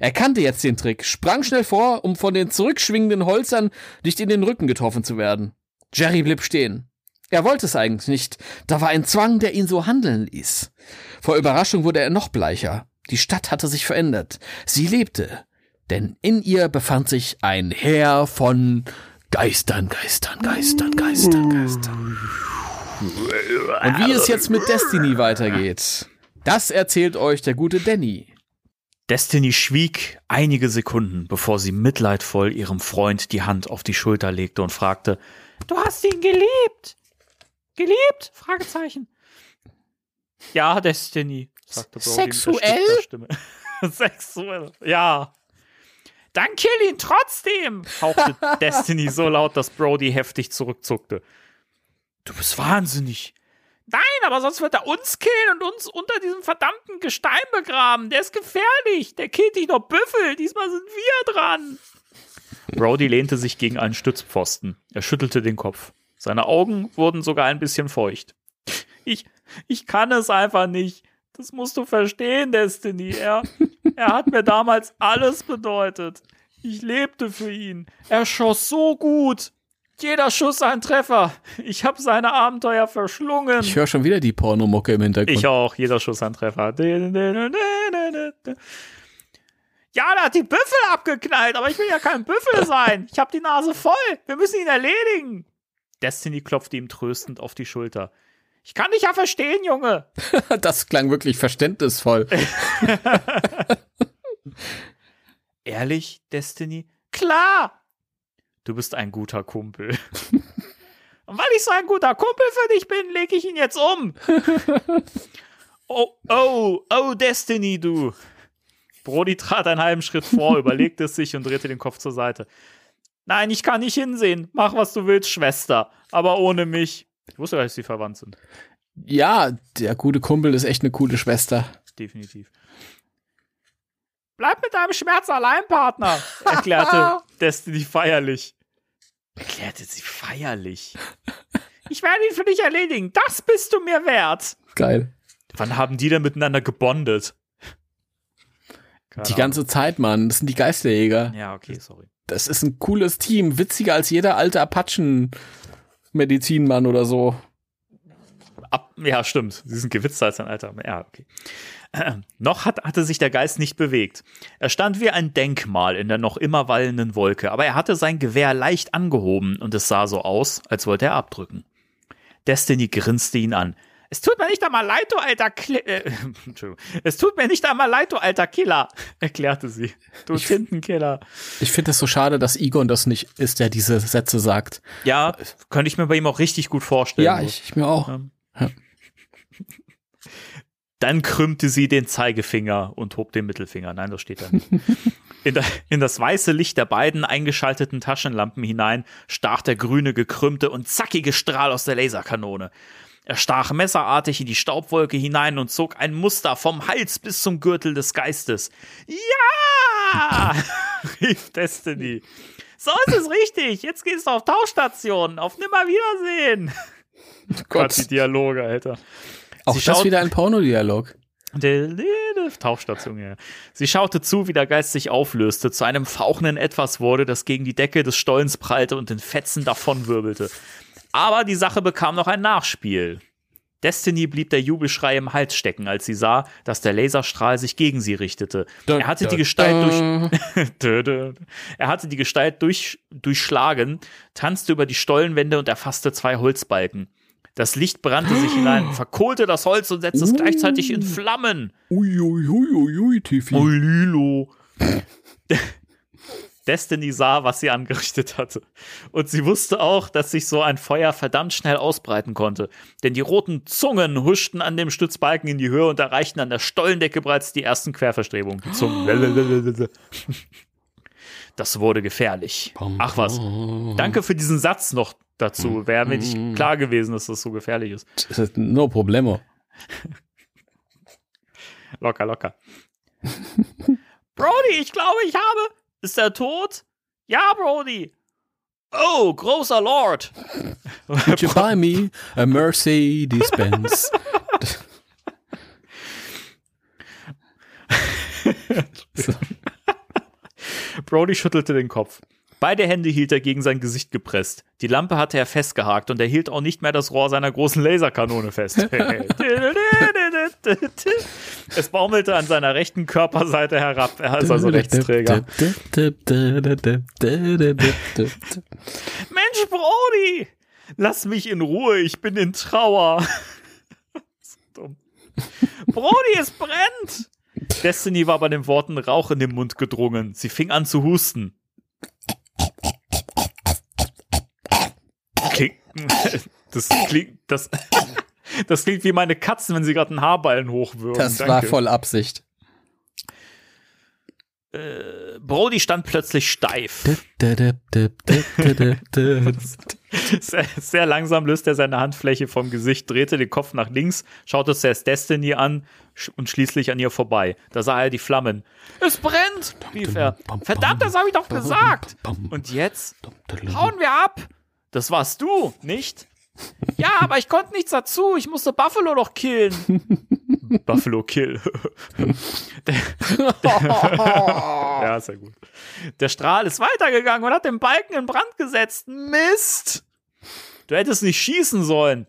Er kannte jetzt den Trick, sprang schnell vor, um von den zurückschwingenden Holzern nicht in den Rücken getroffen zu werden. Jerry blieb stehen. Er wollte es eigentlich nicht. Da war ein Zwang, der ihn so handeln ließ. Vor Überraschung wurde er noch bleicher. Die Stadt hatte sich verändert. Sie lebte. Denn in ihr befand sich ein Heer von Geistern, Geistern, Geistern, Geistern, Geistern. Und wie es jetzt mit Destiny weitergeht, das erzählt euch der gute Danny.
Destiny schwieg einige Sekunden, bevor sie mitleidvoll ihrem Freund die Hand auf die Schulter legte und fragte, Du hast ihn geliebt. Geliebt? Fragezeichen. Ja, Destiny, sagte Brody
Sexuell?
Stimme. Sexuell. Ja. Dann kill ihn trotzdem, hauchte Destiny so laut, dass Brody heftig zurückzuckte. Du bist wahnsinnig. Nein, aber sonst wird er uns killen und uns unter diesem verdammten Gestein begraben. Der ist gefährlich. Der killt dich noch Büffel. Diesmal sind wir dran. Brody lehnte sich gegen einen Stützpfosten. Er schüttelte den Kopf. Seine Augen wurden sogar ein bisschen feucht. Ich, ich kann es einfach nicht. Das musst du verstehen, Destiny. Er, er hat mir damals alles bedeutet. Ich lebte für ihn. Er schoss so gut. Jeder Schuss ein Treffer. Ich habe seine Abenteuer verschlungen.
Ich höre schon wieder die Pornomucke im Hintergrund.
Ich auch, jeder Schuss ein Treffer. Ja, der hat die Büffel abgeknallt, aber ich will ja kein Büffel sein. Ich habe die Nase voll. Wir müssen ihn erledigen. Destiny klopfte ihm tröstend auf die Schulter. Ich kann dich ja verstehen, Junge.
Das klang wirklich verständnisvoll.
Ehrlich, Destiny? Klar. Du bist ein guter Kumpel. Und weil ich so ein guter Kumpel für dich bin, lege ich ihn jetzt um. Oh, oh, oh, Destiny, du. Brody trat einen halben Schritt vor, überlegte es sich und drehte den Kopf zur Seite. Nein, ich kann nicht hinsehen. Mach, was du willst, Schwester. Aber ohne mich. Ich wusste gar nicht, dass sie verwandt sind.
Ja, der gute Kumpel ist echt eine coole Schwester.
Definitiv. Bleib mit deinem Schmerz allein, Partner, erklärte Destiny feierlich. Erklärte sie feierlich. Ich werde ihn für dich erledigen. Das bist du mir wert.
Geil.
Wann haben die denn miteinander gebondet? Keine
Die ganze Zeit, Mann. Das sind die Geisterjäger.
Ja, okay, sorry.
Das ist ein cooles Team. Witziger als jeder alte Apachen-Medizinmann oder so.
Ab, ja, stimmt. Sie sind gewitzter als ein Alter. Ja, okay. Äh, noch hat, hatte sich der Geist nicht bewegt. Er stand wie ein Denkmal in der noch immer wallenden Wolke, aber er hatte sein Gewehr leicht angehoben und es sah so aus, als wollte er abdrücken. Destiny grinste ihn an. Es tut mir nicht einmal leid, du alter Kli äh, Entschuldigung. Es tut mir nicht einmal leid, du alter Killer, erklärte sie. Du Tintenkiller.
Ich finde es so schade, dass Egon das nicht ist, der diese Sätze sagt.
Ja, könnte ich mir bei ihm auch richtig gut vorstellen.
Ja, ich, ich mir auch.
Ähm. Dann krümmte sie den Zeigefinger und hob den Mittelfinger. Nein, das steht da nicht. In, da- in das weiße Licht der beiden eingeschalteten Taschenlampen hinein stach der grüne, gekrümmte und zackige Strahl aus der Laserkanone. Er stach messerartig in die Staubwolke hinein und zog ein Muster vom Hals bis zum Gürtel des Geistes. Ja! rief Destiny. So ist es richtig. Jetzt gehst du auf Tauchstation. Auf Nimmerwiedersehen. Gott, die Dialoge, Alter.
Auch
Sie
das wieder ein Pornodialog.
Tauchstation, ja. Sie schaute zu, wie der Geist sich auflöste, zu einem fauchenden Etwas wurde, das gegen die Decke des Stollens prallte und in Fetzen davonwirbelte. Aber die Sache bekam noch ein Nachspiel. Destiny blieb der Jubelschrei im Hals stecken, als sie sah, dass der Laserstrahl sich gegen sie richtete. Er hatte die Gestalt durch, Dö, dö. Er hatte die Gestalt durch, durchschlagen, tanzte über die Stollenwände und erfasste zwei Holzbalken. Das Licht brannte sich hinein, verkohlte das Holz und setzte es gleichzeitig in Flammen.
Uiuiuiui, ui, ui, ui, Tiffy.
Oh, Lilo. Destiny sah, was sie angerichtet hatte. Und sie wusste auch, dass sich so ein Feuer verdammt schnell ausbreiten konnte. Denn die roten Zungen huschten an dem Stützbalken in die Höhe und erreichten an der Stollendecke bereits die ersten Querverstrebungen. Die Zungen. Das wurde gefährlich. Ach was. Danke für diesen Satz noch dazu. Wäre mir nicht klar gewesen, dass das so gefährlich ist.
Das ist no problemo.
Locker, locker. Brody, ich glaube, ich habe. Ist er tot? Ja, Brody. Oh, großer Lord.
Would you buy me a Mercedes Benz?
Brody schüttelte den Kopf. Beide Hände hielt er gegen sein Gesicht gepresst. Die Lampe hatte er festgehakt und er hielt auch nicht mehr das Rohr seiner großen Laserkanone fest. es baumelte an seiner rechten Körperseite herab. Er ist also Rechtsträger. Mensch, Brody! Lass mich in Ruhe, ich bin in Trauer. dumm. Brody, es brennt! Destiny war bei den Worten Rauch in den Mund gedrungen. Sie fing an zu husten. Klingt, das klingt, das, das klingt wie meine Katzen, wenn sie gerade einen Haarballen hochwürgen.
Das
Danke.
war voll Absicht.
Äh, Brody stand plötzlich steif. Sehr, sehr langsam löste er seine Handfläche vom Gesicht, drehte den Kopf nach links, schaute zuerst Destiny an und schließlich an ihr vorbei. Da sah er die Flammen. Es brennt, rief er. Verdammt, das habe ich doch gesagt. Und jetzt hauen wir ab. Das warst du, nicht? Ja, aber ich konnte nichts dazu. Ich musste Buffalo doch killen. Buffalo Kill. ja, sehr gut. Der Strahl ist weitergegangen und hat den Balken in Brand gesetzt. Mist! Du hättest nicht schießen sollen.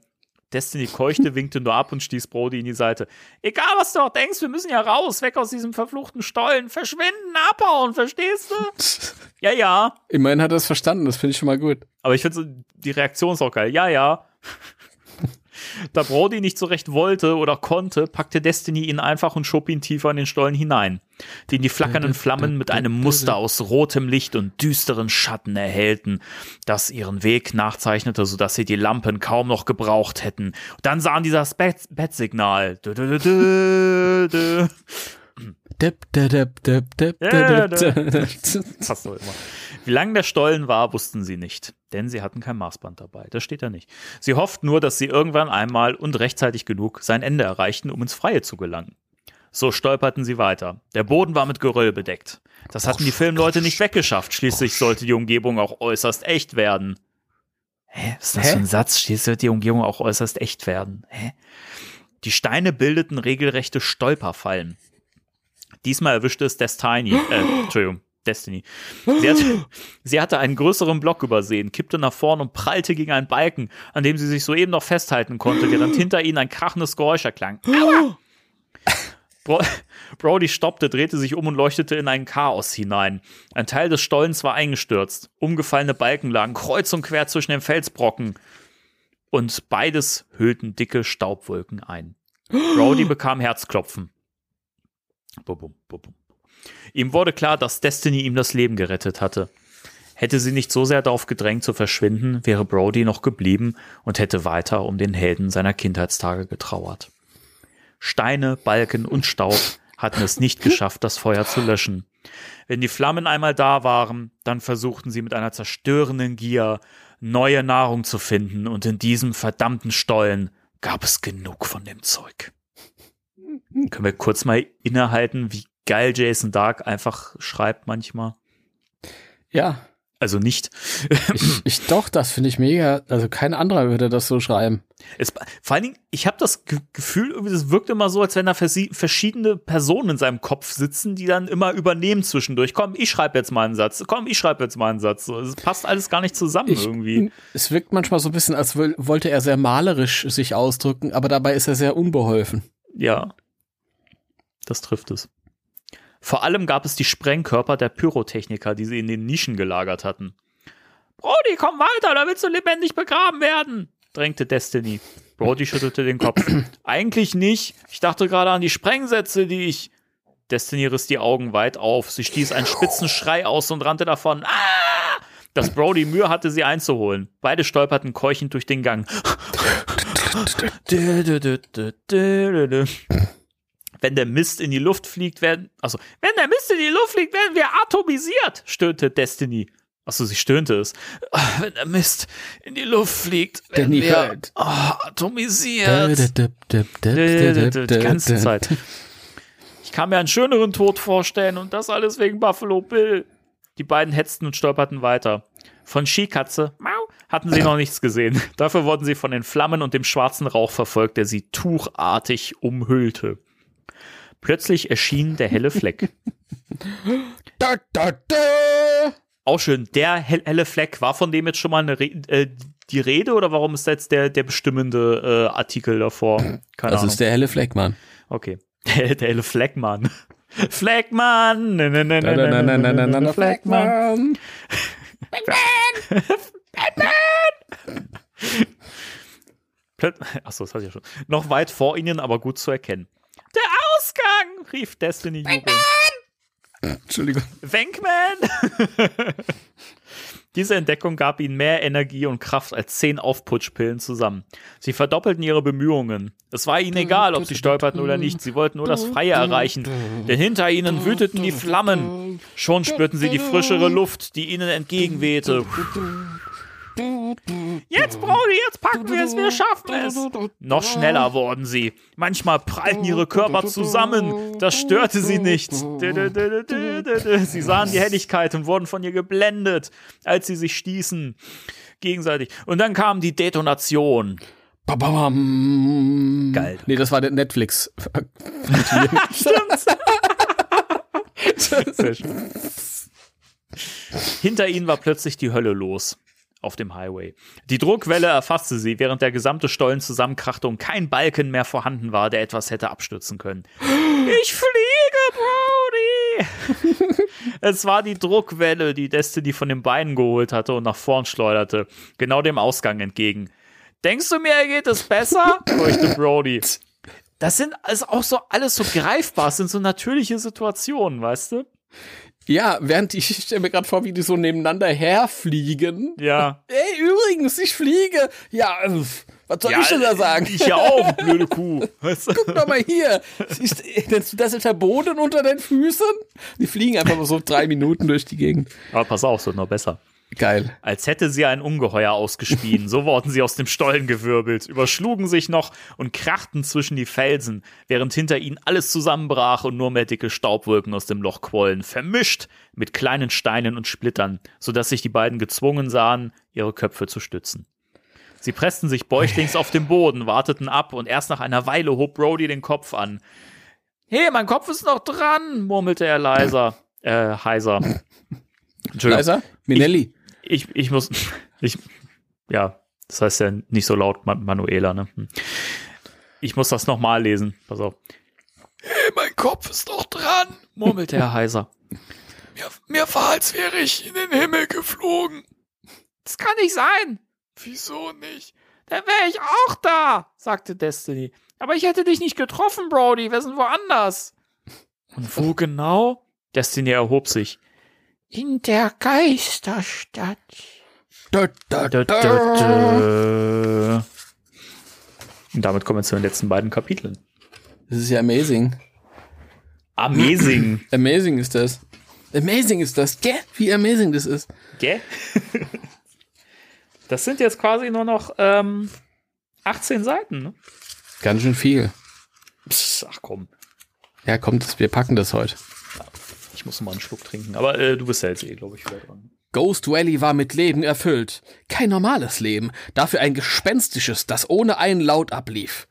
Destiny keuchte, winkte nur ab und stieß Brody in die Seite. Egal, was du auch denkst, wir müssen ja raus, weg aus diesem verfluchten Stollen. Verschwinden, abhauen, verstehst du? ja, ja.
Immerhin hat er es verstanden, das finde ich schon mal gut.
Aber ich finde die Reaktion ist auch geil. Ja, ja. Da Brody nicht so recht wollte oder konnte, packte Destiny ihn einfach und schob ihn tiefer in den Stollen hinein, den die flackernden Flammen mit einem Muster aus rotem Licht und düsteren Schatten erhellten, das ihren Weg nachzeichnete, sodass sie die Lampen kaum noch gebraucht hätten. Dann sahen sie das Bet- Bettsignal. Ja,
dip, dip.
Passt so immer. Wie lang der Stollen war, wussten sie nicht, denn sie hatten kein Maßband dabei. Das steht da nicht. Sie hofften nur, dass sie irgendwann einmal und rechtzeitig genug sein Ende erreichten, um ins Freie zu gelangen. So stolperten sie weiter. Der Boden war mit Geröll bedeckt. Das hatten die Filmleute nicht weggeschafft. Schließlich sollte die Umgebung auch äußerst echt werden. Hä? Was ist das
Hä?
für ein Satz? Schließlich sollte die Umgebung auch äußerst echt werden. Hä? Die Steine bildeten regelrechte Stolperfallen. Diesmal erwischte es Destiny, äh, Entschuldigung, Destiny. Sie hatte, sie hatte einen größeren Block übersehen, kippte nach vorn und prallte gegen einen Balken, an dem sie sich soeben noch festhalten konnte, während hinter ihnen ein krachendes Geräusch erklang. Aua! Bro Brody stoppte, drehte sich um und leuchtete in ein Chaos hinein. Ein Teil des Stollens war eingestürzt. Umgefallene Balken lagen kreuz und quer zwischen den Felsbrocken. Und beides hüllten dicke Staubwolken ein. Brody bekam Herzklopfen. Bum, bum, bum, bum. Ihm wurde klar, dass Destiny ihm das Leben gerettet hatte. Hätte sie nicht so sehr darauf gedrängt zu verschwinden, wäre Brody noch geblieben und hätte weiter um den Helden seiner Kindheitstage getrauert. Steine, Balken und Staub hatten es nicht geschafft, das Feuer zu löschen. Wenn die Flammen einmal da waren, dann versuchten sie mit einer zerstörenden Gier neue Nahrung zu finden und in diesem verdammten Stollen gab es genug von dem Zeug. Können wir kurz mal innehalten, wie geil Jason Dark einfach schreibt manchmal?
Ja,
Also nicht.
ich, ich doch, das finde ich mega. Also kein anderer würde das so schreiben.
Es, vor allen Dingen, ich habe das Ge Gefühl, irgendwie, das wirkt immer so, als wenn da versi- verschiedene Personen in seinem Kopf sitzen, die dann immer übernehmen zwischendurch. Komm, ich schreibe jetzt mal einen Satz. Komm, ich schreibe jetzt mal einen Satz. So, Es passt alles gar nicht zusammen
Ich,
irgendwie.
Es wirkt manchmal so ein bisschen, als woll- wollte er sehr malerisch sich ausdrücken, aber dabei ist er sehr unbeholfen.
Ja. Das trifft es. Vor allem gab es die Sprengkörper der Pyrotechniker, die sie in den Nischen gelagert hatten. Brody, komm weiter, da willst du lebendig begraben werden. drängte Destiny. Brody schüttelte den Kopf. Eigentlich nicht. Ich dachte gerade an die Sprengsätze, die ich. Destiny riss die Augen weit auf. Sie stieß einen spitzen Schrei aus und rannte davon. Ah! Dass Brody Mühe hatte, sie einzuholen. Beide stolperten keuchend durch den Gang. Wenn der Mist in die Luft fliegt, werden. Also, wenn der Mist in die Luft fliegt, werden wir atomisiert, stöhnte Destiny. Achso, sie stöhnte es. Wenn der Mist in die Luft fliegt, werden
Danny
wir
hört.
ah, atomisiert. Die ganze Zeit. Ich kann mir einen schöneren Tod vorstellen und das alles wegen Buffalo Bill. Die beiden hetzten und stolperten weiter. Von Skikatze hatten sie noch nichts gesehen. Dafür wurden sie von den Flammen und dem schwarzen Rauch verfolgt, der sie tuchartig umhüllte. Plötzlich erschien der helle Fleck.
Da, da, da.
Auch schön, der hell- helle Fleck, war von dem jetzt schon mal eine Re äh, die Rede oder warum ist jetzt der, der bestimmende äh, Artikel davor? Keine
Das
Ahnung.
ist der helle Fleckmann.
Okay. Der, der helle Fleckmann. Fleckmann! Ne, ne, ne, ne, ne, ne, ne,
da,
Fleckmann. Plöt Achso, das hatte ich ja schon. Noch weit vor ihnen, aber gut zu erkennen. Der Ausgang! rief Destiny jubelnd.
Entschuldigung.
Wenkman! Diese Entdeckung gab ihnen mehr Energie und Kraft als zehn Aufputschpillen zusammen. Sie verdoppelten ihre Bemühungen. Es war ihnen egal, ob sie stolperten oder nicht. Sie wollten nur das Freie erreichen. Denn hinter ihnen wüteten die Flammen. Schon spürten sie die frischere Luft, die ihnen entgegenwehte. Jetzt, Brody, jetzt packen wir es, wir schaffen es. Noch schneller wurden sie. Manchmal prallten ihre Körper zusammen. Das störte sie nicht. Sie sahen die Helligkeit und wurden von ihr geblendet, als sie sich stießen. Gegenseitig. Und dann kam die Detonation.
Babam.
Geil.
Nee, das war der Netflix.
Sehr schön. Hinter ihnen war plötzlich die Hölle los. Auf dem Highway. Die Druckwelle erfasste sie, während der gesamte Stollen zusammenkrachte und kein Balken mehr vorhanden war, der etwas hätte abstützen können. Ich fliege, Brody! es war die Druckwelle, die Destiny von den Beinen geholt hatte und nach vorn schleuderte, genau dem Ausgang entgegen. Denkst du mir, geht es besser? keuchte Brody. Das sind also auch so alles so greifbar, es sind so natürliche Situationen, weißt du?
Ja, während die, ich stelle mir gerade vor, wie die so nebeneinander herfliegen.
Ja.
Ey, übrigens, ich fliege. Ja, äh, was soll ich denn da sagen?
Ich ja auch, blöde Kuh.
Guck doch mal hier. Du das ist der Boden unter den Füßen? Die fliegen einfach mal so drei Minuten durch die Gegend.
Aber pass auf, es wird noch besser.
Geil.
Als hätte sie ein Ungeheuer ausgespien. So wurden sie aus dem Stollen gewirbelt, überschlugen sich noch und krachten zwischen die Felsen, während hinter ihnen alles zusammenbrach und nur mehr dicke Staubwolken aus dem Loch quollen, vermischt mit kleinen Steinen und Splittern, sodass sich die beiden gezwungen sahen, ihre Köpfe zu stützen. Sie pressten sich bäuchlings auf den Boden, warteten ab und erst nach einer Weile hob Brody den Kopf an. Hey, mein Kopf ist noch dran, murmelte er leiser, äh, heiser. Entschuldigung.
Leiser? Minelli.
Ich, ich muss, ich, ja, das heißt ja nicht so laut Ma- Manuela, ne? Hm. Ich muss das nochmal lesen. Pass auf. Hey, mein Kopf ist noch dran, murmelte Herr Heiser. Mir, mir war, als wäre ich in den Himmel geflogen. Das kann nicht sein. Wieso nicht? Dann wäre ich auch da, sagte Destiny. Aber ich hätte dich nicht getroffen, Brody. Wir sind woanders. Und wo genau? Destiny erhob sich. In der Geisterstadt.
Da, da,
Da, da, da. Und damit kommen wir zu den letzten beiden Kapiteln.
Das ist ja amazing.
Amazing.
Amazing ist das. Amazing ist das. Gell? Wie amazing das ist.
Gell? Das sind jetzt quasi nur noch ähm, 18 Seiten. Ne?
Ganz schön viel.
Psst, ach komm,
Ja, kommt, das, wir packen das heute.
Ich muss mal einen Schluck trinken. Aber äh, du bist ja jetzt eh, glaube ich, wieder dran.
Ghost Valley war mit Leben erfüllt. Kein normales Leben, dafür ein gespenstisches, das ohne einen Laut ablief.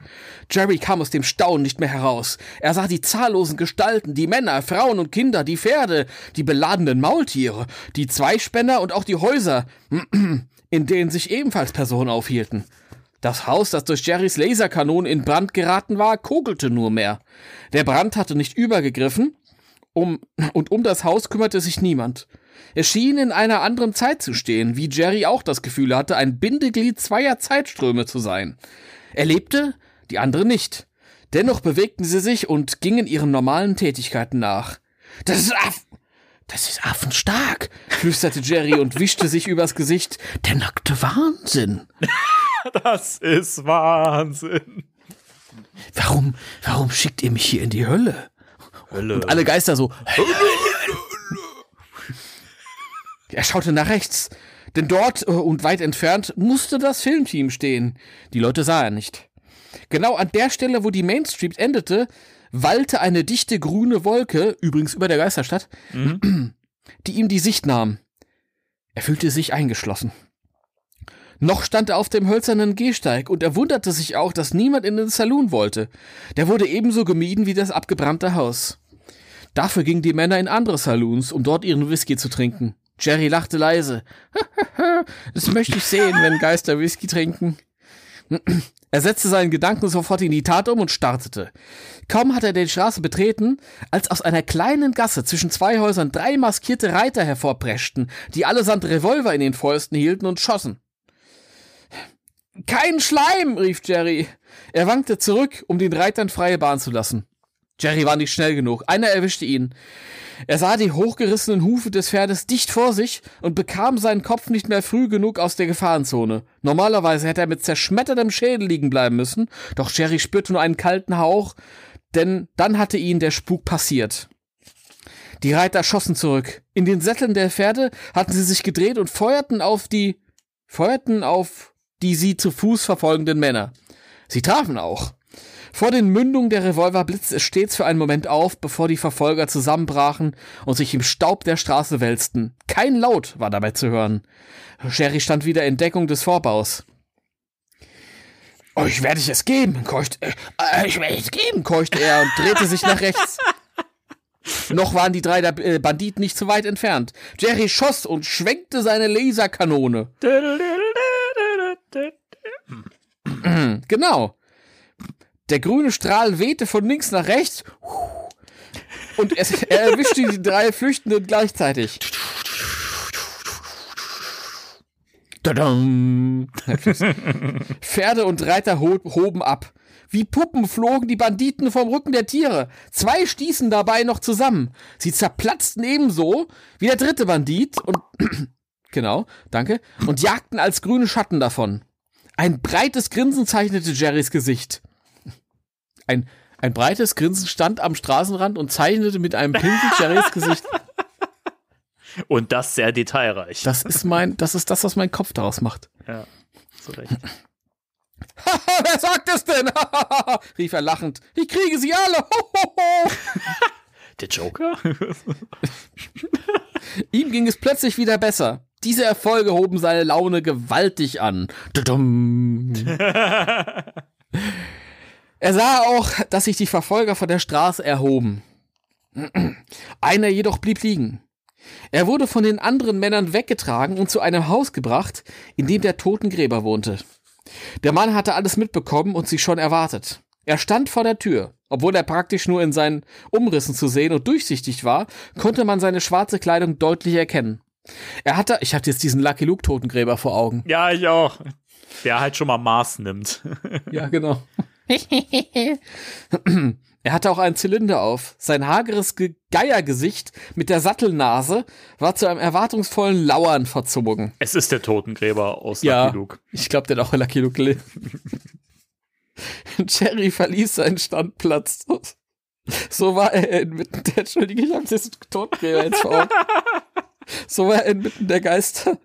Jerry kam aus dem Staunen nicht mehr heraus. Er sah die zahllosen Gestalten, die Männer, Frauen und Kinder, die Pferde, die beladenen Maultiere, die Zweispänner und auch die Häuser, in denen sich ebenfalls Personen aufhielten. Das Haus, das durch Jerrys Laserkanonen in Brand geraten war, kokelte nur mehr. Der Brand hatte nicht übergegriffen, um, und um das Haus kümmerte sich niemand. Er schien in einer anderen Zeit zu stehen, wie Jerry auch das Gefühl hatte, ein Bindeglied zweier Zeitströme zu sein. Er lebte, die andere nicht. Dennoch bewegten sie sich und gingen ihren normalen Tätigkeiten nach. Das ist Aff das ist affenstark, flüsterte Jerry und wischte sich übers Gesicht. Der nackte Wahnsinn.
Das ist Wahnsinn.
Warum, warum schickt ihr mich hier in die Hölle?
Hölle.
Und alle Geister so. Er schaute nach rechts, denn dort äh, und weit entfernt musste das Filmteam stehen. Die Leute sah er nicht. Genau an der Stelle, wo die Main Street endete, wallte eine dichte grüne Wolke, übrigens über der Geisterstadt, die ihm die Sicht nahm. Er fühlte sich eingeschlossen. Noch stand er auf dem hölzernen Gehsteig und er wunderte sich auch, dass niemand in den Saloon wollte. Der wurde ebenso gemieden wie das abgebrannte Haus. Dafür gingen die Männer in andere Saloons, um dort ihren Whisky zu trinken. Jerry lachte leise. das möchte ich sehen, wenn Geister Whisky trinken. Er setzte seinen Gedanken sofort in die Tat um und startete. Kaum hatte er die Straße betreten, als aus einer kleinen Gasse zwischen zwei Häusern drei maskierte Reiter hervorpreschten, die allesamt Revolver in den Fäusten hielten und schossen. Kein Schleim, rief Jerry. Er wankte zurück, um den Reitern freie Bahn zu lassen. Jerry war nicht schnell genug. Einer erwischte ihn. Er sah die hochgerissenen Hufe des Pferdes dicht vor sich und bekam seinen Kopf nicht mehr früh genug aus der Gefahrenzone. Normalerweise hätte er mit zerschmettertem Schädel liegen bleiben müssen, doch Jerry spürte nur einen kalten Hauch, denn dann hatte ihn der Spuk passiert. Die Reiter schossen zurück. In den Sätteln der Pferde hatten sie sich gedreht und feuerten auf die, feuerten auf die sie zu Fuß verfolgenden Männer. Sie trafen auch. Vor den Mündungen der Revolver blitzte es stets für einen Moment auf, bevor die Verfolger zusammenbrachen und sich im Staub der Straße wälzten. Kein Laut war dabei zu hören. Sherry stand wieder in Deckung des Vorbaus. Euch werde ich es geben, keuchte, äh, ich werde es geben, keuchte er und drehte sich nach rechts. Noch waren die drei äh, Banditen nicht zu weit entfernt. Jerry schoss und schwenkte seine Laserkanone. genau. Der grüne Strahl wehte von links nach rechts und es, er erwischte die drei Flüchtenden gleichzeitig. Pferde und Reiter hoben ab. Wie Puppen flogen die Banditen vom Rücken der Tiere. Zwei stießen dabei noch zusammen. Sie zerplatzten ebenso wie der dritte Bandit und genau, danke, und jagten als grüne Schatten davon. Ein breites Grinsen zeichnete Jerrys Gesicht. Ein, ein breites Grinsen stand am Straßenrand und zeichnete mit einem Pinsel Jerrys Gesicht.
Und das sehr detailreich.
Das ist mein, das ist das, was mein Kopf daraus macht.
Ja, zu Recht.
Wer sagt es denn? rief er lachend. Ich kriege sie alle.
Der Joker?
Ihm ging es plötzlich wieder besser. Diese Erfolge hoben seine Laune gewaltig an. Er sah auch, dass sich die Verfolger von der Straße erhoben. Einer jedoch blieb liegen. Er wurde von den anderen Männern weggetragen und zu einem Haus gebracht, in dem der Totengräber wohnte. Der Mann hatte alles mitbekommen und sie schon erwartet. Er stand vor der Tür. Obwohl er praktisch nur in seinen Umrissen zu sehen und durchsichtig war, konnte man seine schwarze Kleidung deutlich erkennen. Er hatte, ich hatte jetzt diesen Lucky Luke Totengräber vor Augen.
Ja, ich auch. Der halt schon mal Maß nimmt.
Ja, genau. er hatte auch einen Zylinder auf. Sein hageres Ge Geiergesicht mit der Sattelnase war zu einem erwartungsvollen Lauern verzogen.
Es ist der Totengräber aus
Ja.
Lucky Luke.
Ich glaube, der hat auch in Lucky Luke gelebt. Jerry verließ seinen Standplatz. So war er inmitten der, Entschuldige, ich habe jetzt Totengräber jetzt vor Augen. So war er inmitten der Geister.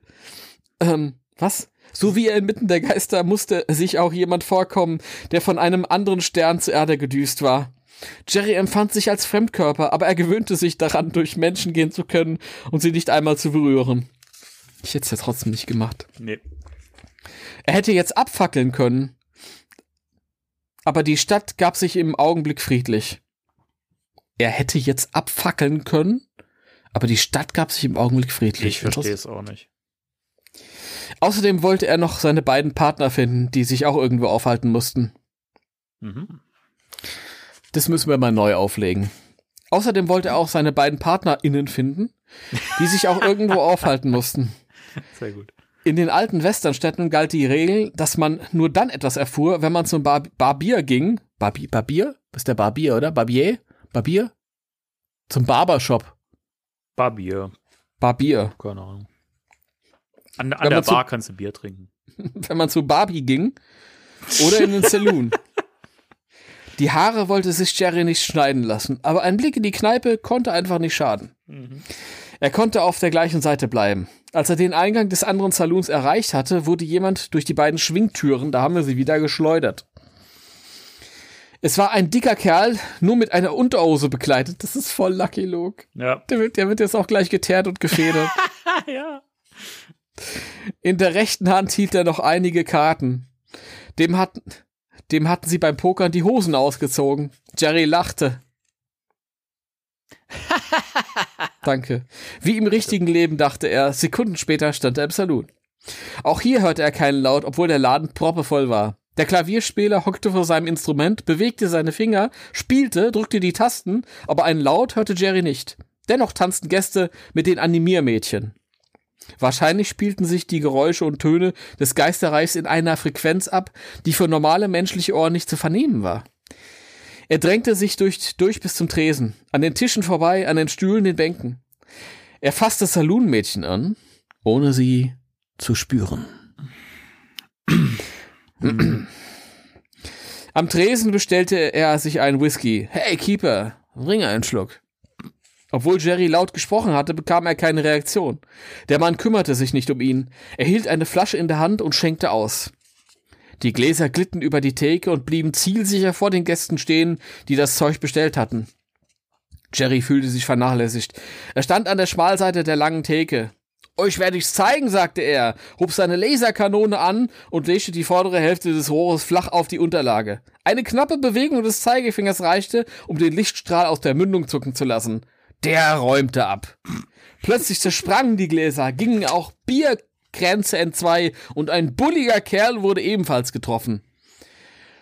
Ähm, was? So wie er inmitten der Geister musste sich auch jemand vorkommen, der von einem anderen Stern zur Erde gedüst war. Jerry empfand sich als Fremdkörper, aber er gewöhnte sich daran, durch Menschen gehen zu können und sie nicht einmal zu berühren. Ich hätte es ja trotzdem nicht gemacht.
Nee.
Er hätte jetzt abfackeln können. Aber die Stadt gab sich im Augenblick friedlich. Er hätte jetzt abfackeln können, aber die Stadt gab sich im Augenblick friedlich.
Ich verstehe es auch nicht.
Außerdem wollte er noch seine beiden Partner finden, die sich auch irgendwo aufhalten mussten.
Mhm.
Das müssen wir mal neu auflegen. Außerdem wollte er auch seine beiden PartnerInnen finden, die sich auch irgendwo aufhalten mussten.
Sehr gut.
In den alten Westernstädten galt die Regel, dass man nur dann etwas erfuhr, wenn man zum Bar Barbier ging. Barbi Barbier? Was ist der Barbier, oder? Barbier? Barbier? Zum Barbershop.
Barbier.
Barbier.
Keine Ahnung. An, an der
man zu-
Bar kannst du Bier trinken.
wenn man zu Barbie ging oder in den Saloon. Die Haare wollte sich Jerry nicht schneiden lassen, aber ein Blick in die Kneipe konnte einfach nicht schaden. Er konnte auf der gleichen Seite bleiben. Als er den Eingang des anderen Saloons erreicht hatte, wurde jemand durch die beiden Schwingtüren, da haben wir sie wieder, geschleudert. Es war ein dicker Kerl, nur mit einer Unterhose bekleidet. Das ist voll Lucky Luke.
Ja.
Der wird, der wird jetzt auch gleich geteert und gefedert.
ja.
In der rechten Hand hielt er noch einige Karten. Dem hatten, dem hatten sie beim Pokern die Hosen ausgezogen. Jerry lachte. Danke. Wie im richtigen Leben, dachte er. Sekunden später stand er im Saloon. Auch hier hörte er keinen Laut, obwohl der Laden proppevoll war. Der Klavierspieler hockte vor seinem Instrument, bewegte seine Finger, spielte, drückte die Tasten, aber einen Laut hörte Jerry nicht. Dennoch tanzten Gäste mit den Animiermädchen. Wahrscheinlich spielten sich die Geräusche und Töne des Geisterreichs in einer Frequenz ab, die für normale menschliche Ohren nicht zu vernehmen war. Er drängte sich durch, durch bis zum Tresen, an den Tischen vorbei, an den Stühlen, den Bänken. Er fasste Saloonmädchen an, ohne sie zu spüren. Am Tresen bestellte er sich einen Whisky. Hey, Keeper, bring einen Schluck. Obwohl Jerry laut gesprochen hatte, bekam er keine Reaktion. Der Mann kümmerte sich nicht um ihn. Er hielt eine Flasche in der Hand und schenkte aus. Die Gläser glitten über die Theke und blieben zielsicher vor den Gästen stehen, die das Zeug bestellt hatten. Jerry fühlte sich vernachlässigt. Er stand an der Schmalseite der langen Theke. Euch werde ich's zeigen, sagte er, hob seine Laserkanone an und legte die vordere Hälfte des Rohres flach auf die Unterlage. Eine knappe Bewegung des Zeigefingers reichte, um den Lichtstrahl aus der Mündung zucken zu lassen. Der räumte ab. Plötzlich zersprangen die Gläser, gingen auch Bierkränze entzwei und ein bulliger Kerl wurde ebenfalls getroffen.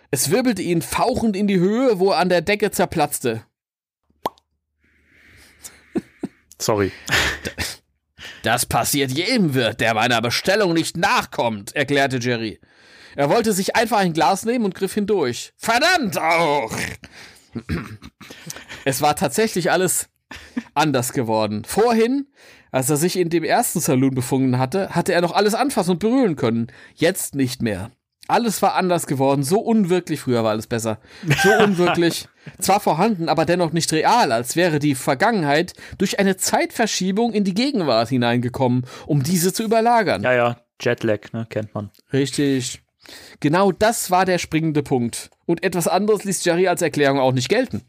Es wirbelte ihn fauchend in die Höhe, wo er an der Decke zerplatzte.
Sorry.
Das passiert jedem Wirt, der meiner Bestellung nicht nachkommt, erklärte Jerry. Er wollte sich einfach ein Glas nehmen und griff hindurch. Verdammt auch! Es war tatsächlich alles anders geworden. Vorhin, als er sich in dem ersten Saloon befunden hatte, hatte er noch alles anfassen und berühren können. Jetzt nicht mehr. Alles war anders geworden, so unwirklich, früher war alles besser. So unwirklich, zwar vorhanden, aber dennoch nicht real, als wäre die Vergangenheit durch eine Zeitverschiebung in die Gegenwart hineingekommen, um diese zu überlagern.
Ja, ja. Jetlag, ne, kennt man.
Richtig. Genau das war der springende Punkt. Und etwas anderes ließ Jerry als Erklärung auch nicht gelten.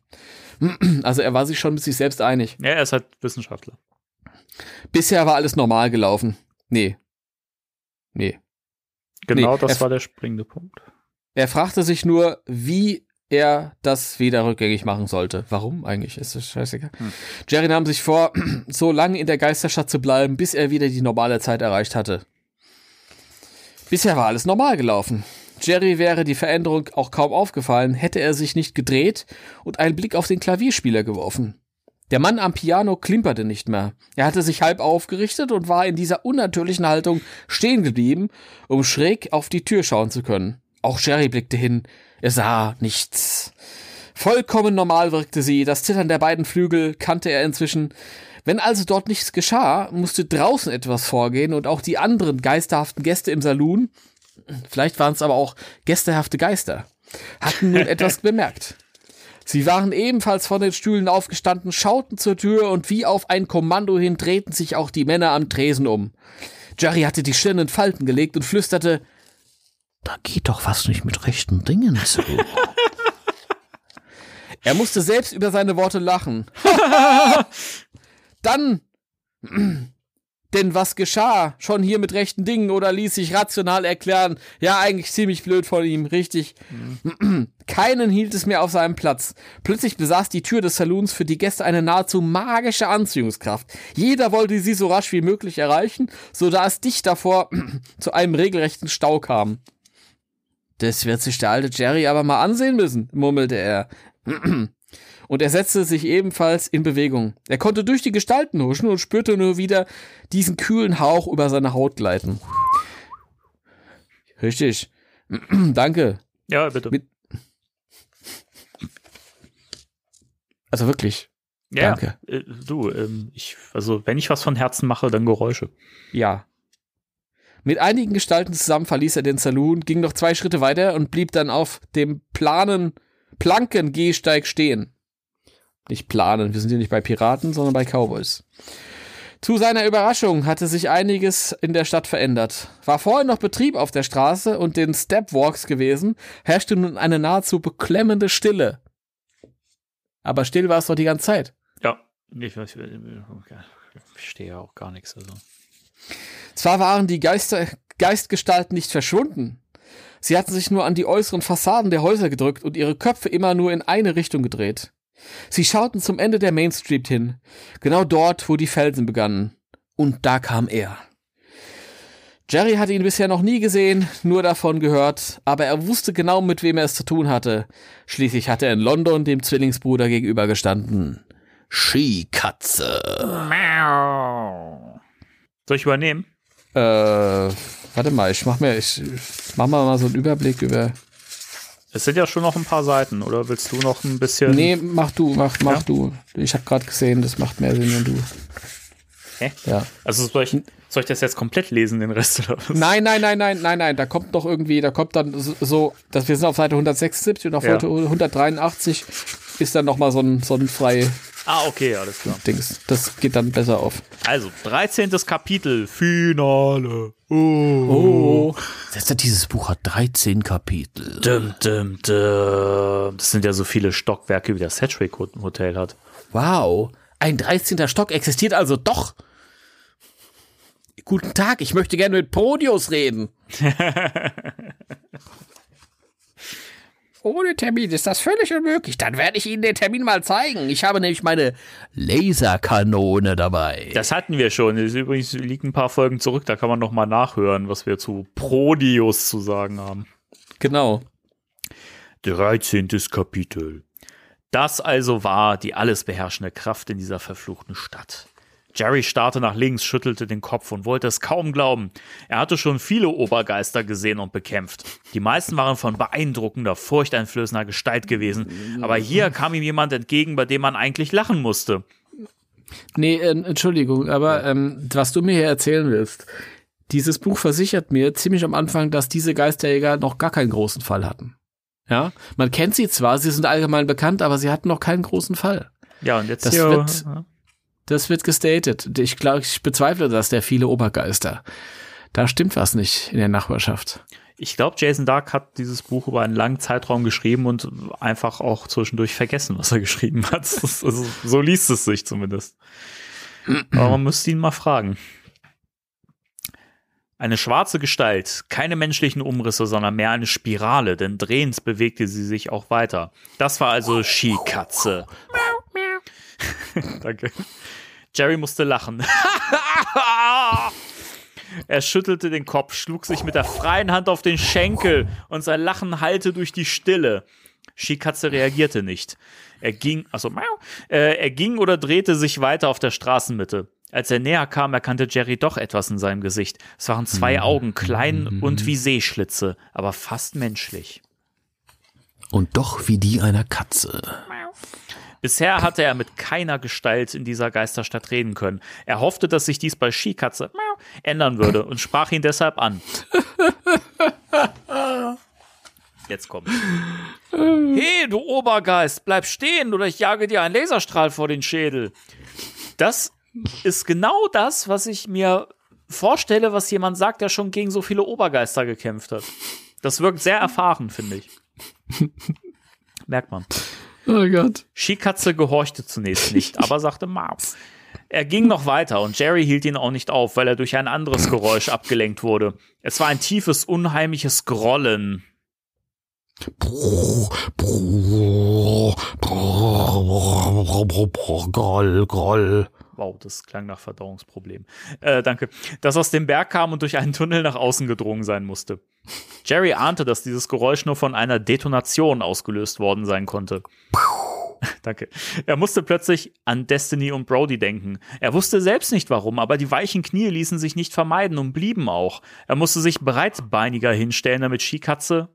Also er war sich schon mit sich selbst einig.
Ja, er ist halt Wissenschaftler.
Bisher war alles normal gelaufen. Nee. Nee.
Genau,
Nee,
das
er-
war der springende Punkt.
Er fragte sich nur, wie er das wieder rückgängig machen sollte. Warum eigentlich? Ist das scheißegal. Jerry nahm sich vor, so lange in der Geisterstadt zu bleiben, bis er wieder die normale Zeit erreicht hatte. Bisher war alles normal gelaufen. Jerry wäre die Veränderung auch kaum aufgefallen, hätte er sich nicht gedreht und einen Blick auf den Klavierspieler geworfen. Der Mann am Piano klimperte nicht mehr. Er hatte sich halb aufgerichtet und war in dieser unnatürlichen Haltung stehen geblieben, um schräg auf die Tür schauen zu können. Auch Jerry blickte hin. Er sah nichts. Vollkommen normal wirkte sie. Das Zittern der beiden Flügel kannte er inzwischen. Wenn also dort nichts geschah, musste draußen etwas vorgehen und auch die anderen geisterhaften Gäste im Saloon, vielleicht waren es aber auch gästehafte Geister, hatten nun etwas bemerkt. Sie waren ebenfalls von den Stühlen aufgestanden, schauten zur Tür und wie auf ein Kommando hin drehten sich auch die Männer am Tresen um. Jerry hatte die Stirn in Falten gelegt und flüsterte, da geht doch was nicht mit rechten Dingen zu. er musste selbst über seine Worte lachen. Dann, denn was geschah schon hier mit rechten Dingen oder ließ sich rational erklären? Ja, eigentlich ziemlich blöd von ihm, richtig. Keinen hielt es mehr auf seinem Platz. Plötzlich besaß die Tür des Saloons für die Gäste eine nahezu magische Anziehungskraft. Jeder wollte sie so rasch wie möglich erreichen, so da es dicht davor zu einem regelrechten Stau kam. Das wird sich der alte Jerry aber mal ansehen müssen, murmelte er. und er setzte sich ebenfalls in Bewegung. Er konnte durch die Gestalten huschen und spürte nur wieder diesen kühlen Hauch über seine Haut gleiten. Richtig. Danke.
Ja, bitte.
Mit- Also wirklich.
ja,
danke.
Äh, du, ähm, ich, also wenn ich was von Herzen mache, dann Geräusche.
Ja. Mit einigen Gestalten zusammen verließ er den Saloon, ging noch zwei Schritte weiter und blieb dann auf dem planen Planken-Gehsteig stehen. Nicht planen, wir sind hier nicht bei Piraten, sondern bei Cowboys. Zu seiner Überraschung hatte sich einiges in der Stadt verändert. War vorher noch Betrieb auf der Straße und den Stepwalks gewesen, herrschte nun eine nahezu beklemmende Stille. Aber still war es doch die ganze Zeit.
Ja. Ich, weiß, ich verstehe ja auch gar nichts. Also.
Zwar waren die Geister, Geistgestalten nicht verschwunden. Sie hatten sich nur an die äußeren Fassaden der Häuser gedrückt und ihre Köpfe immer nur in eine Richtung gedreht. Sie schauten zum Ende der Main Street hin, genau dort, wo die Felsen begannen. Und da kam er. Jerry hatte ihn bisher noch nie gesehen, nur davon gehört, aber er wusste genau, mit wem er es zu tun hatte. Schließlich hatte er in London dem Zwillingsbruder gegenübergestanden. Skikatze.
Soll ich übernehmen?
Äh, warte mal, ich mach mir, ich mach mal, mal so einen Überblick über.
Es sind ja schon noch ein paar Seiten, oder willst du noch ein bisschen?
Nee, mach du, mach, mach
Ja?
du. Ich habe gerade gesehen, das macht mehr Sinn, wenn du.
Hä?
Ja.
Also soll ich, soll ich das jetzt komplett lesen, den Rest oder was?
Nein, nein, nein, nein, nein, nein. Da kommt noch irgendwie, da kommt dann so- dass wir sind auf Seite 176 und auf
Ja.
Seite 183 ist dann noch mal so ein, so ein frei
Ah, okay, alles klar.
Dings. Das geht dann besser auf.
Also, 13. Kapitel, Finale. Oh.
Oh.
Das, dieses Buch hat 13 Kapitel.
Dum, dum, dum. Das sind ja so viele Stockwerke, wie das Sedgwick Hotel hat.
Wow. Ein 13. Stock existiert also doch. Guten Tag, ich möchte gerne mit Podius reden.
Ohne Termin ist das völlig unmöglich. Dann werde ich Ihnen den Termin mal zeigen. Ich habe nämlich meine Laserkanone dabei.
Das hatten wir schon. Das übrigens liegt ein paar Folgen zurück. Da kann man noch mal nachhören, was wir zu Prodius zu sagen haben.
Genau.
13. Kapitel. Das also war die alles beherrschende Kraft in dieser verfluchten Stadt. Jerry starrte nach links, schüttelte den Kopf und wollte es kaum glauben. Er hatte schon viele Obergeister gesehen und bekämpft. Die meisten waren von beeindruckender, furchteinflößender Gestalt gewesen. Aber hier kam ihm jemand entgegen, bei dem man eigentlich lachen musste.
Nee, äh, Entschuldigung, aber ähm, was du mir hier erzählen willst, dieses Buch versichert mir ziemlich am Anfang, dass diese Geisterjäger noch gar keinen großen Fall hatten. Ja, man kennt sie zwar, sie sind allgemein bekannt, aber sie hatten noch keinen großen Fall.
Ja, und jetzt
Das
hier,
wird- Das wird gestated. Ich glaube, ich bezweifle, dass der viele Obergeister. Da stimmt was nicht in der Nachbarschaft.
Ich glaube, Jason Dark hat dieses Buch über einen langen Zeitraum geschrieben und einfach auch zwischendurch vergessen, was er geschrieben hat. Also, so liest es sich zumindest. Aber man müsste ihn mal fragen. Eine schwarze Gestalt, keine menschlichen Umrisse, sondern mehr eine Spirale, denn drehend bewegte sie sich auch weiter. Das war also Skikatze. Danke. Jerry musste lachen. Er schüttelte den Kopf, schlug sich mit der freien Hand auf den Schenkel und sein Lachen hallte durch die Stille. Skikatze reagierte nicht. Er ging, also, äh, er ging oder drehte sich weiter auf der Straßenmitte. Als er näher kam, erkannte Jerry doch etwas in seinem Gesicht. Es waren zwei Augen, klein und wie Seeschlitze, aber fast menschlich.
Und doch wie die einer Katze.
Bisher hatte er mit keiner Gestalt in dieser Geisterstadt reden können. Er hoffte, dass sich dies bei Skikatze ändern würde und sprach ihn deshalb an. Jetzt kommt. Hey, du Obergeist, bleib stehen oder ich jage dir einen Laserstrahl vor den Schädel. Das ist genau das, was ich mir vorstelle, was jemand sagt, der schon gegen so viele Obergeister gekämpft hat. Das wirkt sehr erfahren, finde ich. Merkt man.
Oh Gott.
Skikatze gehorchte zunächst nicht, aber sagte Mau. Er ging noch weiter und Jerry hielt ihn auch nicht auf, weil er durch ein anderes Geräusch abgelenkt wurde. Es war ein tiefes, unheimliches Grollen.
Groll, Groll.
Wow, das klang nach Verdauungsproblem. Äh, danke. Das aus dem Berg kam und durch einen Tunnel nach außen gedrungen sein musste. Jerry ahnte, dass dieses Geräusch nur von einer Detonation ausgelöst worden sein konnte. Danke. Er musste plötzlich an Destiny und Brody denken. Er wusste selbst nicht warum, aber die weichen Knie ließen sich nicht vermeiden und blieben auch. Er musste sich breitbeiniger hinstellen, damit Skikatze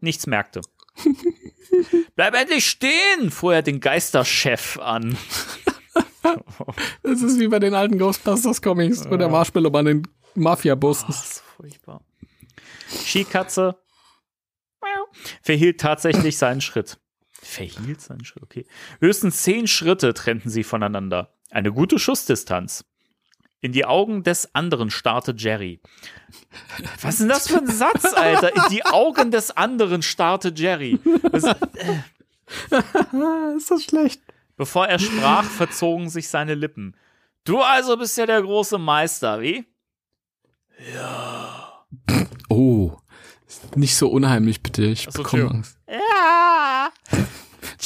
nichts merkte. Bleib endlich stehen, fuhr er den Geisterchef an.
Das ist wie bei den alten Ghostbusters Comics, wo der Marshmallow bei den Mafia-Bossen.
Das ist furchtbar. Skikatze verhielt tatsächlich seinen Schritt. Verhielt seinen Schritt, okay. Höchstens zehn Schritte trennten sie voneinander. Eine gute Schussdistanz. In die Augen des anderen starrte Jerry. Was ist denn das für ein Satz, Alter? In die Augen des anderen starrte Jerry. Das,
ist das schlecht?
bevor er sprach, verzogen sich seine Lippen. Du also bist ja der große Meister, wie?
Oh, nicht so unheimlich, bitte. Ich
Ach so,
bekomme. Angst.
Ja.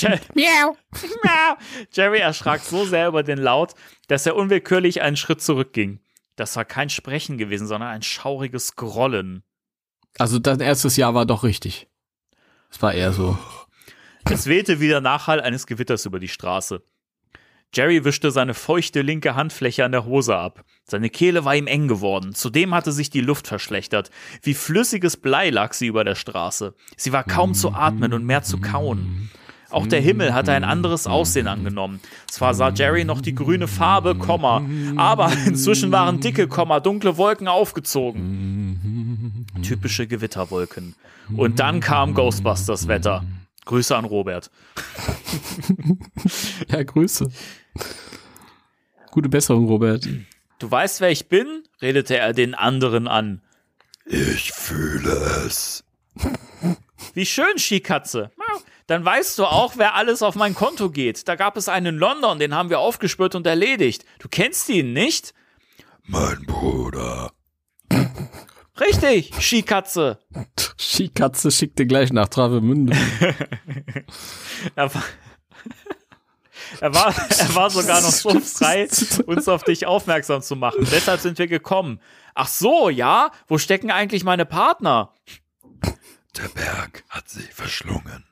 Miau.
Miau. Jerry erschrak so sehr über den Laut, dass er unwillkürlich einen Schritt zurückging. Das war kein Sprechen gewesen, sondern ein schauriges Grollen.
Also dein erstes Jahr war doch richtig. Es war eher so.
Es wehte wie der Nachhall eines Gewitters über die Straße. Jerry wischte seine feuchte linke Handfläche an der Hose ab. Seine Kehle war ihm eng geworden. Zudem hatte sich die Luft verschlechtert. Wie flüssiges Blei lag sie über der Straße. Sie war kaum zu atmen und mehr zu kauen. Auch der Himmel hatte ein anderes Aussehen angenommen. Zwar sah Jerry noch die grüne Farbe, Komma, aber inzwischen waren dicke, Komma, dunkle Wolken aufgezogen. Typische Gewitterwolken. Und dann kam Ghostbusters Wetter. Grüße an Robert.
Ja, Grüße. Gute Besserung, Robert.
Du weißt, wer ich bin? redete er den anderen an.
Ich fühle es.
Wie schön, Skikatze. Dann weißt du auch, wer alles auf mein Konto geht. Da gab es einen in London, den haben wir aufgespürt und erledigt. Du kennst ihn, nicht?
Mein Bruder.
Richtig, Skikatze.
Skikatze schickt dir gleich nach Travemünde.
Er war, er war, sogar noch so frei, uns auf dich aufmerksam zu machen. Deshalb sind wir gekommen. Ach so, ja? Wo stecken eigentlich meine Partner?
Der Berg hat sie verschlungen.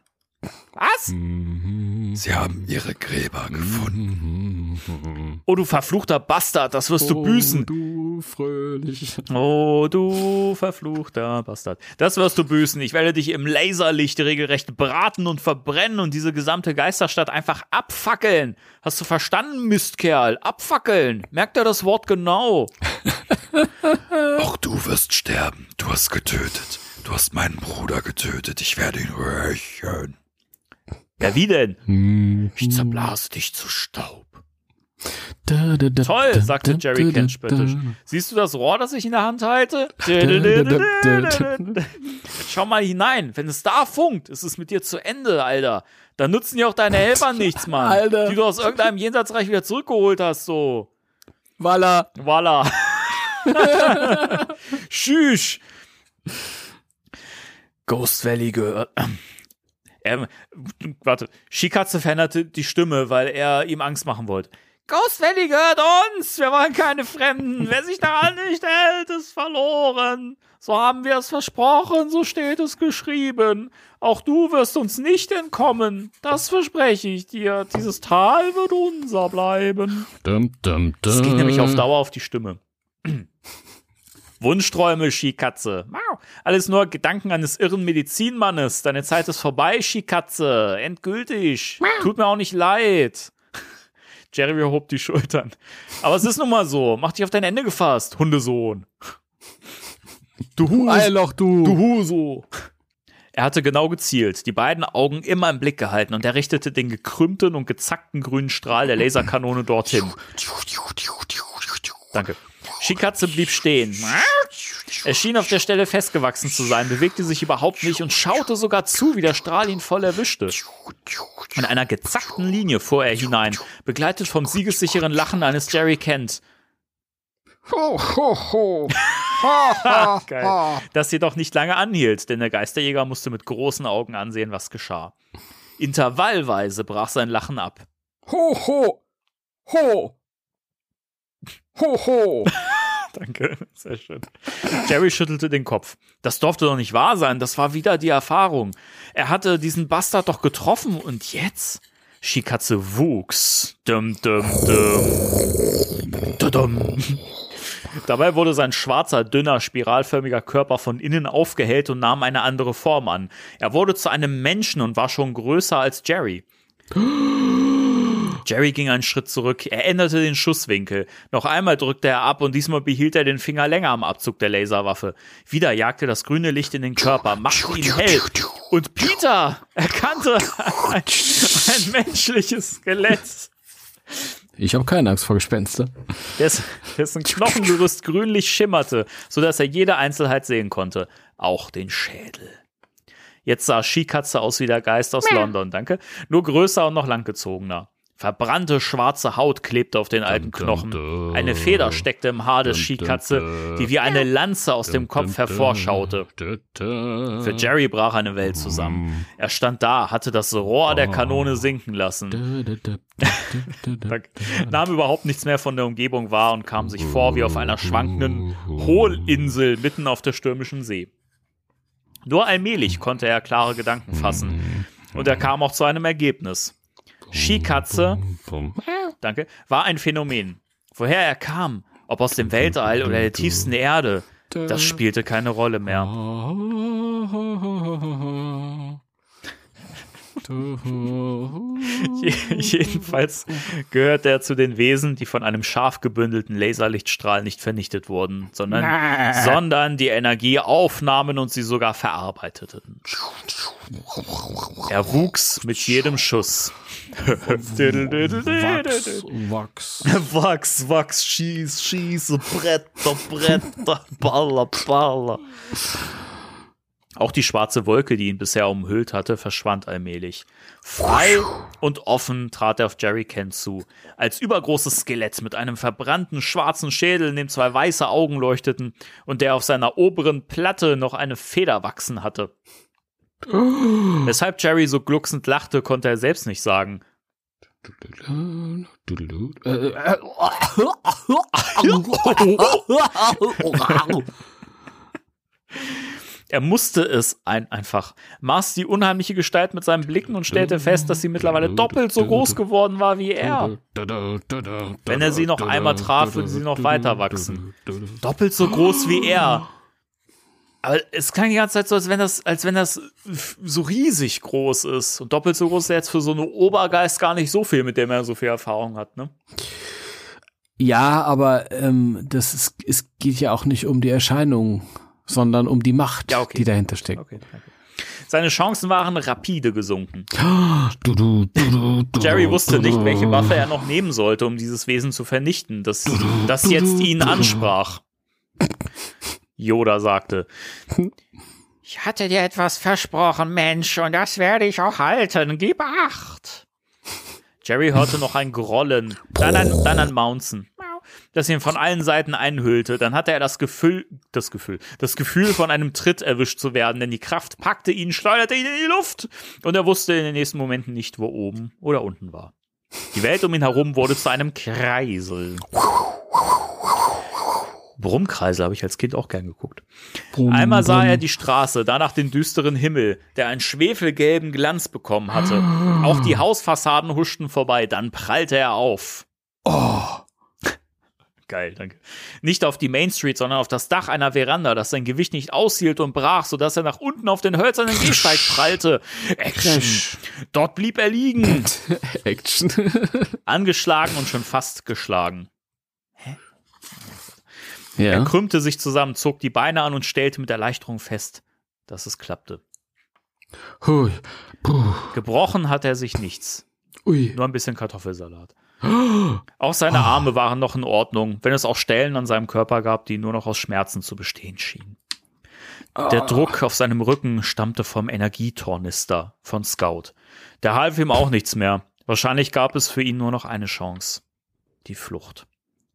Was?
Sie haben ihre Gräber gefunden.
Oh, du verfluchter Bastard, das wirst du büßen.
Oh, du fröhlich.
Oh, du verfluchter Bastard. Das wirst du büßen. Ich werde dich im Laserlicht regelrecht braten und verbrennen und diese gesamte Geisterstadt einfach abfackeln. Hast du verstanden, Mistkerl? Abfackeln. Merkt er das Wort genau?
Auch du wirst sterben. Du hast getötet. Du hast meinen Bruder getötet. Ich werde ihn rächen.
Ja, wie denn?
Hm.
Ich zerblase dich zu Staub.
Da, da, da,
Toll, sagte Jerry Kent spöttisch. Siehst du das Rohr, das ich in der Hand halte? Schau mal hinein. Wenn es da funkt, ist es mit dir zu Ende, Alter. Dann nutzen dir auch deine Helfer nichts, Mann.
Alter.
Die du aus irgendeinem Jenseitsreich wieder zurückgeholt hast, so.
Walla.
Voila. Tschüss. Ghost Valley gehört. Er, warte, Shikatze veränderte die Stimme, weil er ihm Angst machen wollte. Ghost Valley gehört uns. Wir wollen keine Fremden. Wer sich daran nicht hält, ist verloren. So haben wir es versprochen, so steht es geschrieben. Auch du wirst uns nicht entkommen. Das verspreche ich dir. Dieses Tal wird unser bleiben.
Dum, dum, dum.
Es geht nämlich auf Dauer auf die Stimme. Wunschträume, Skikatze. Mau. Alles nur Gedanken eines irren Medizinmannes. Deine Zeit ist vorbei, Skikatze. Endgültig. Tut mir auch nicht leid. Jerry hob die Schultern. Aber es ist nun mal so. Mach dich auf dein Ende gefasst, Hundesohn. Du Hus.
Eierloch, du.
Du Huso. Er hatte genau gezielt, die beiden Augen immer im Blick gehalten und er richtete den gekrümmten und gezackten grünen Strahl der Laserkanone dorthin. Danke. Shikatze blieb stehen. Er schien auf der Stelle festgewachsen zu sein, bewegte sich überhaupt nicht und schaute sogar zu, wie der Strahl ihn voll erwischte. In einer gezackten Linie fuhr er hinein, begleitet vom siegessicheren Lachen eines Jerry Kent.
Ho, ho, ho. Ha, ha.
Das jedoch nicht lange anhielt, denn der Geisterjäger musste mit großen Augen ansehen, was geschah. Intervallweise brach sein Lachen ab.
Ho, ho. Ho. Ho, ho.
Danke, sehr schön. Jerry schüttelte den Kopf. Das durfte doch nicht wahr sein, das war wieder die Erfahrung. Er hatte diesen Bastard doch getroffen und jetzt? Shikatze wuchs. Dum, dum, dum. Dudum. Dabei wurde sein schwarzer, dünner, spiralförmiger Körper von innen aufgehellt und nahm eine andere Form an. Er wurde zu einem Menschen und war schon größer als Jerry. Jerry ging einen Schritt zurück. Er änderte den Schusswinkel. Noch einmal drückte er ab und diesmal behielt er den Finger länger am Abzug der Laserwaffe. Wieder jagte das grüne Licht in den Körper, machte ihn hell. Und Peter erkannte ein, ein menschliches Skelett.
Ich habe keine Angst vor Gespenster.
Des, dessen Knochengerüst grünlich schimmerte, sodass er jede Einzelheit sehen konnte. Auch den Schädel. Jetzt sah Skikatze aus wie der Geist aus London, danke. Nur größer und noch langgezogener. Verbrannte schwarze Haut klebte auf den alten Knochen. Eine Feder steckte im Haar des Skikatze, die wie eine Lanze aus dem Kopf hervorschaute. Für Jerry brach eine Welt zusammen. Er stand da, hatte das Rohr der Kanone sinken lassen, nahm überhaupt nichts mehr von der Umgebung wahr und kam sich vor wie auf einer schwankenden Hohlinsel mitten auf der stürmischen See. Nur allmählich konnte er klare Gedanken fassen. Und er kam auch zu einem Ergebnis. Skikatze, danke, war ein Phänomen. Woher er kam, ob aus dem Weltall oder der tiefsten Erde, das spielte keine Rolle mehr. Jedenfalls gehört er zu den Wesen, die von einem scharf gebündelten Laserlichtstrahl nicht vernichtet wurden, sondern, sondern die Energie aufnahmen und sie sogar verarbeiteten. Er wuchs mit jedem Schuss.
Wachs, Wachs.
Wachs, Wachs, schieß, schieße, Bretter, Bretter, Baller, Baller. Auch die schwarze Wolke, die ihn bisher umhüllt hatte, verschwand allmählich. Frei und offen trat er auf Jerry Kent zu. Als übergroßes Skelett mit einem verbrannten schwarzen Schädel, in dem zwei weiße Augen leuchteten und der auf seiner oberen Platte noch eine Feder wachsen hatte. Weshalb Jerry so glucksend lachte, konnte er selbst nicht sagen. Er musste es ein einfach, maß die unheimliche Gestalt mit seinen Blicken und stellte fest, dass sie mittlerweile doppelt so groß geworden war wie er. Wenn er sie noch einmal traf, würde sie noch weiter wachsen. Doppelt so groß wie er. Aber es klang die ganze Zeit so, als wenn das, als wenn das so riesig groß ist. Und doppelt so groß ist jetzt für so eine Obergeist gar nicht so viel, mit dem er so viel Erfahrung hat, ne?
Ja, aber ähm, das ist, es geht ja auch nicht um die Erscheinung, sondern um die Macht,
Ja, okay.
die dahinter steckt.
Okay, danke. Seine Chancen waren rapide gesunken.
Du, du, du, du, du,
Jerry wusste
du,
nicht, welche Waffe er noch nehmen sollte, um dieses Wesen zu vernichten, das, das jetzt ihn ansprach. Yoda sagte,
Ich hatte dir etwas versprochen, Mensch, und das werde ich auch halten. Gib acht.
Jerry hörte noch ein Grollen, dann ein, dann ein Mounzen, das ihn von allen Seiten einhüllte. Dann hatte er das Gefühl, das Gefühl, das Gefühl von einem Tritt erwischt zu werden, denn die Kraft packte ihn, schleuderte ihn in die Luft und er wusste in den nächsten Momenten nicht, wo oben oder unten war. Die Welt um ihn herum wurde zu einem Kreisel. Brummkreisel habe ich als Kind auch gern geguckt.
Brumm,
Einmal sah
brumm.
er die Straße, danach den düsteren Himmel, der einen schwefelgelben Glanz bekommen hatte. Auch die Hausfassaden huschten vorbei, dann prallte er auf. Oh. Geil, danke. Nicht auf die Main Street, sondern auf das Dach einer Veranda, das sein Gewicht nicht aushielt und brach, sodass er nach unten auf den hölzernen Gehsteig prallte. Action. Dort blieb er liegen,
Action.
angeschlagen und schon fast geschlagen. Er
ja.
krümmte sich zusammen, zog die Beine an und stellte mit Erleichterung fest, dass es klappte.
Hui.
Gebrochen hat er sich nichts.
Ui.
Nur ein bisschen Kartoffelsalat. Auch seine Arme waren noch in Ordnung, wenn es auch Stellen an seinem Körper gab, die nur noch aus Schmerzen zu bestehen schienen. Der Druck auf seinem Rücken stammte vom Energietornister von Scout. Der half ihm auch nichts mehr. Wahrscheinlich gab es für ihn nur noch eine Chance. Die Flucht.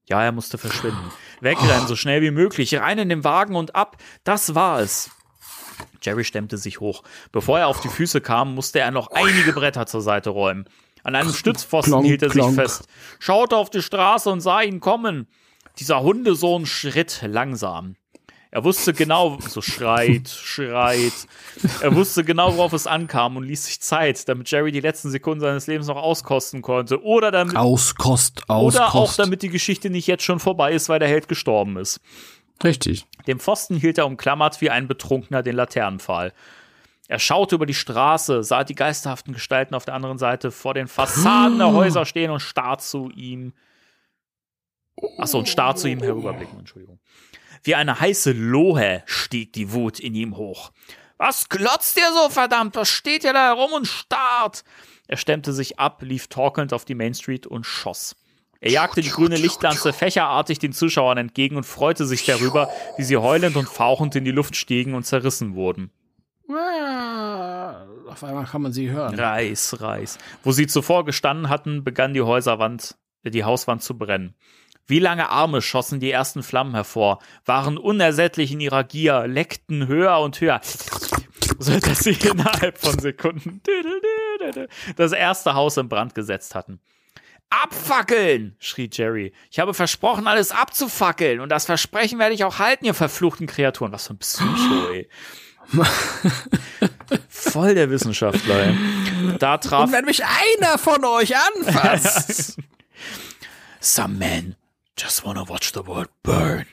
Ja, er musste verschwinden. Wegrennen, so schnell wie möglich, rein in den Wagen und ab. Das war es. Jerry stemmte sich hoch. Bevor er auf die Füße kam, musste er noch einige Bretter zur Seite räumen. An einem Stützpfosten
klonk,
hielt er sich
klonk.
fest, schaute auf die Straße und sah ihn kommen. Dieser Hundesohn schritt langsam. Er wusste genau, so schreit, schreit. Er wusste genau, worauf es ankam und ließ sich Zeit, damit Jerry die letzten Sekunden seines Lebens noch auskosten konnte. Oder damit,
Auskost, Auskost.
oder auch damit die Geschichte nicht jetzt schon vorbei ist, weil der Held gestorben ist.
Richtig.
Dem Pfosten hielt er umklammert wie ein Betrunkener den Laternenpfahl. Er schaute über die Straße, sah die geisterhaften Gestalten auf der anderen Seite vor den Fassaden der Häuser stehen und starr zu ihm. Achso, und starr zu ihm herüberblicken, Entschuldigung. Wie eine heiße Lohe stieg die Wut in ihm hoch. Was glotzt ihr so, verdammt? Was steht ihr da herum und starrt? Er stemmte sich ab, lief torkelnd auf die Main Street und schoss. Er jagte die grüne Lichtlanze fächerartig den Zuschauern entgegen und freute sich darüber, wie sie heulend und fauchend in die Luft stiegen und zerrissen wurden.
Auf einmal kann man sie hören.
Reiß, reiß. Wo sie zuvor gestanden hatten, begann die Häuserwand, äh, die Hauswand zu brennen. Wie lange Arme schossen die ersten Flammen hervor, waren unersättlich in ihrer Gier, leckten höher und höher, so dass sie innerhalb von Sekunden das erste Haus in Brand gesetzt hatten. Abfackeln, schrie Jerry. Ich habe versprochen, alles abzufackeln. Und das Versprechen werde ich auch halten, ihr verfluchten Kreaturen. Was für ein Psycho, ey. Voll der Wissenschaftler. Da traf
Und wenn mich einer von euch anfasst.
Some men just wanna watch the world burn.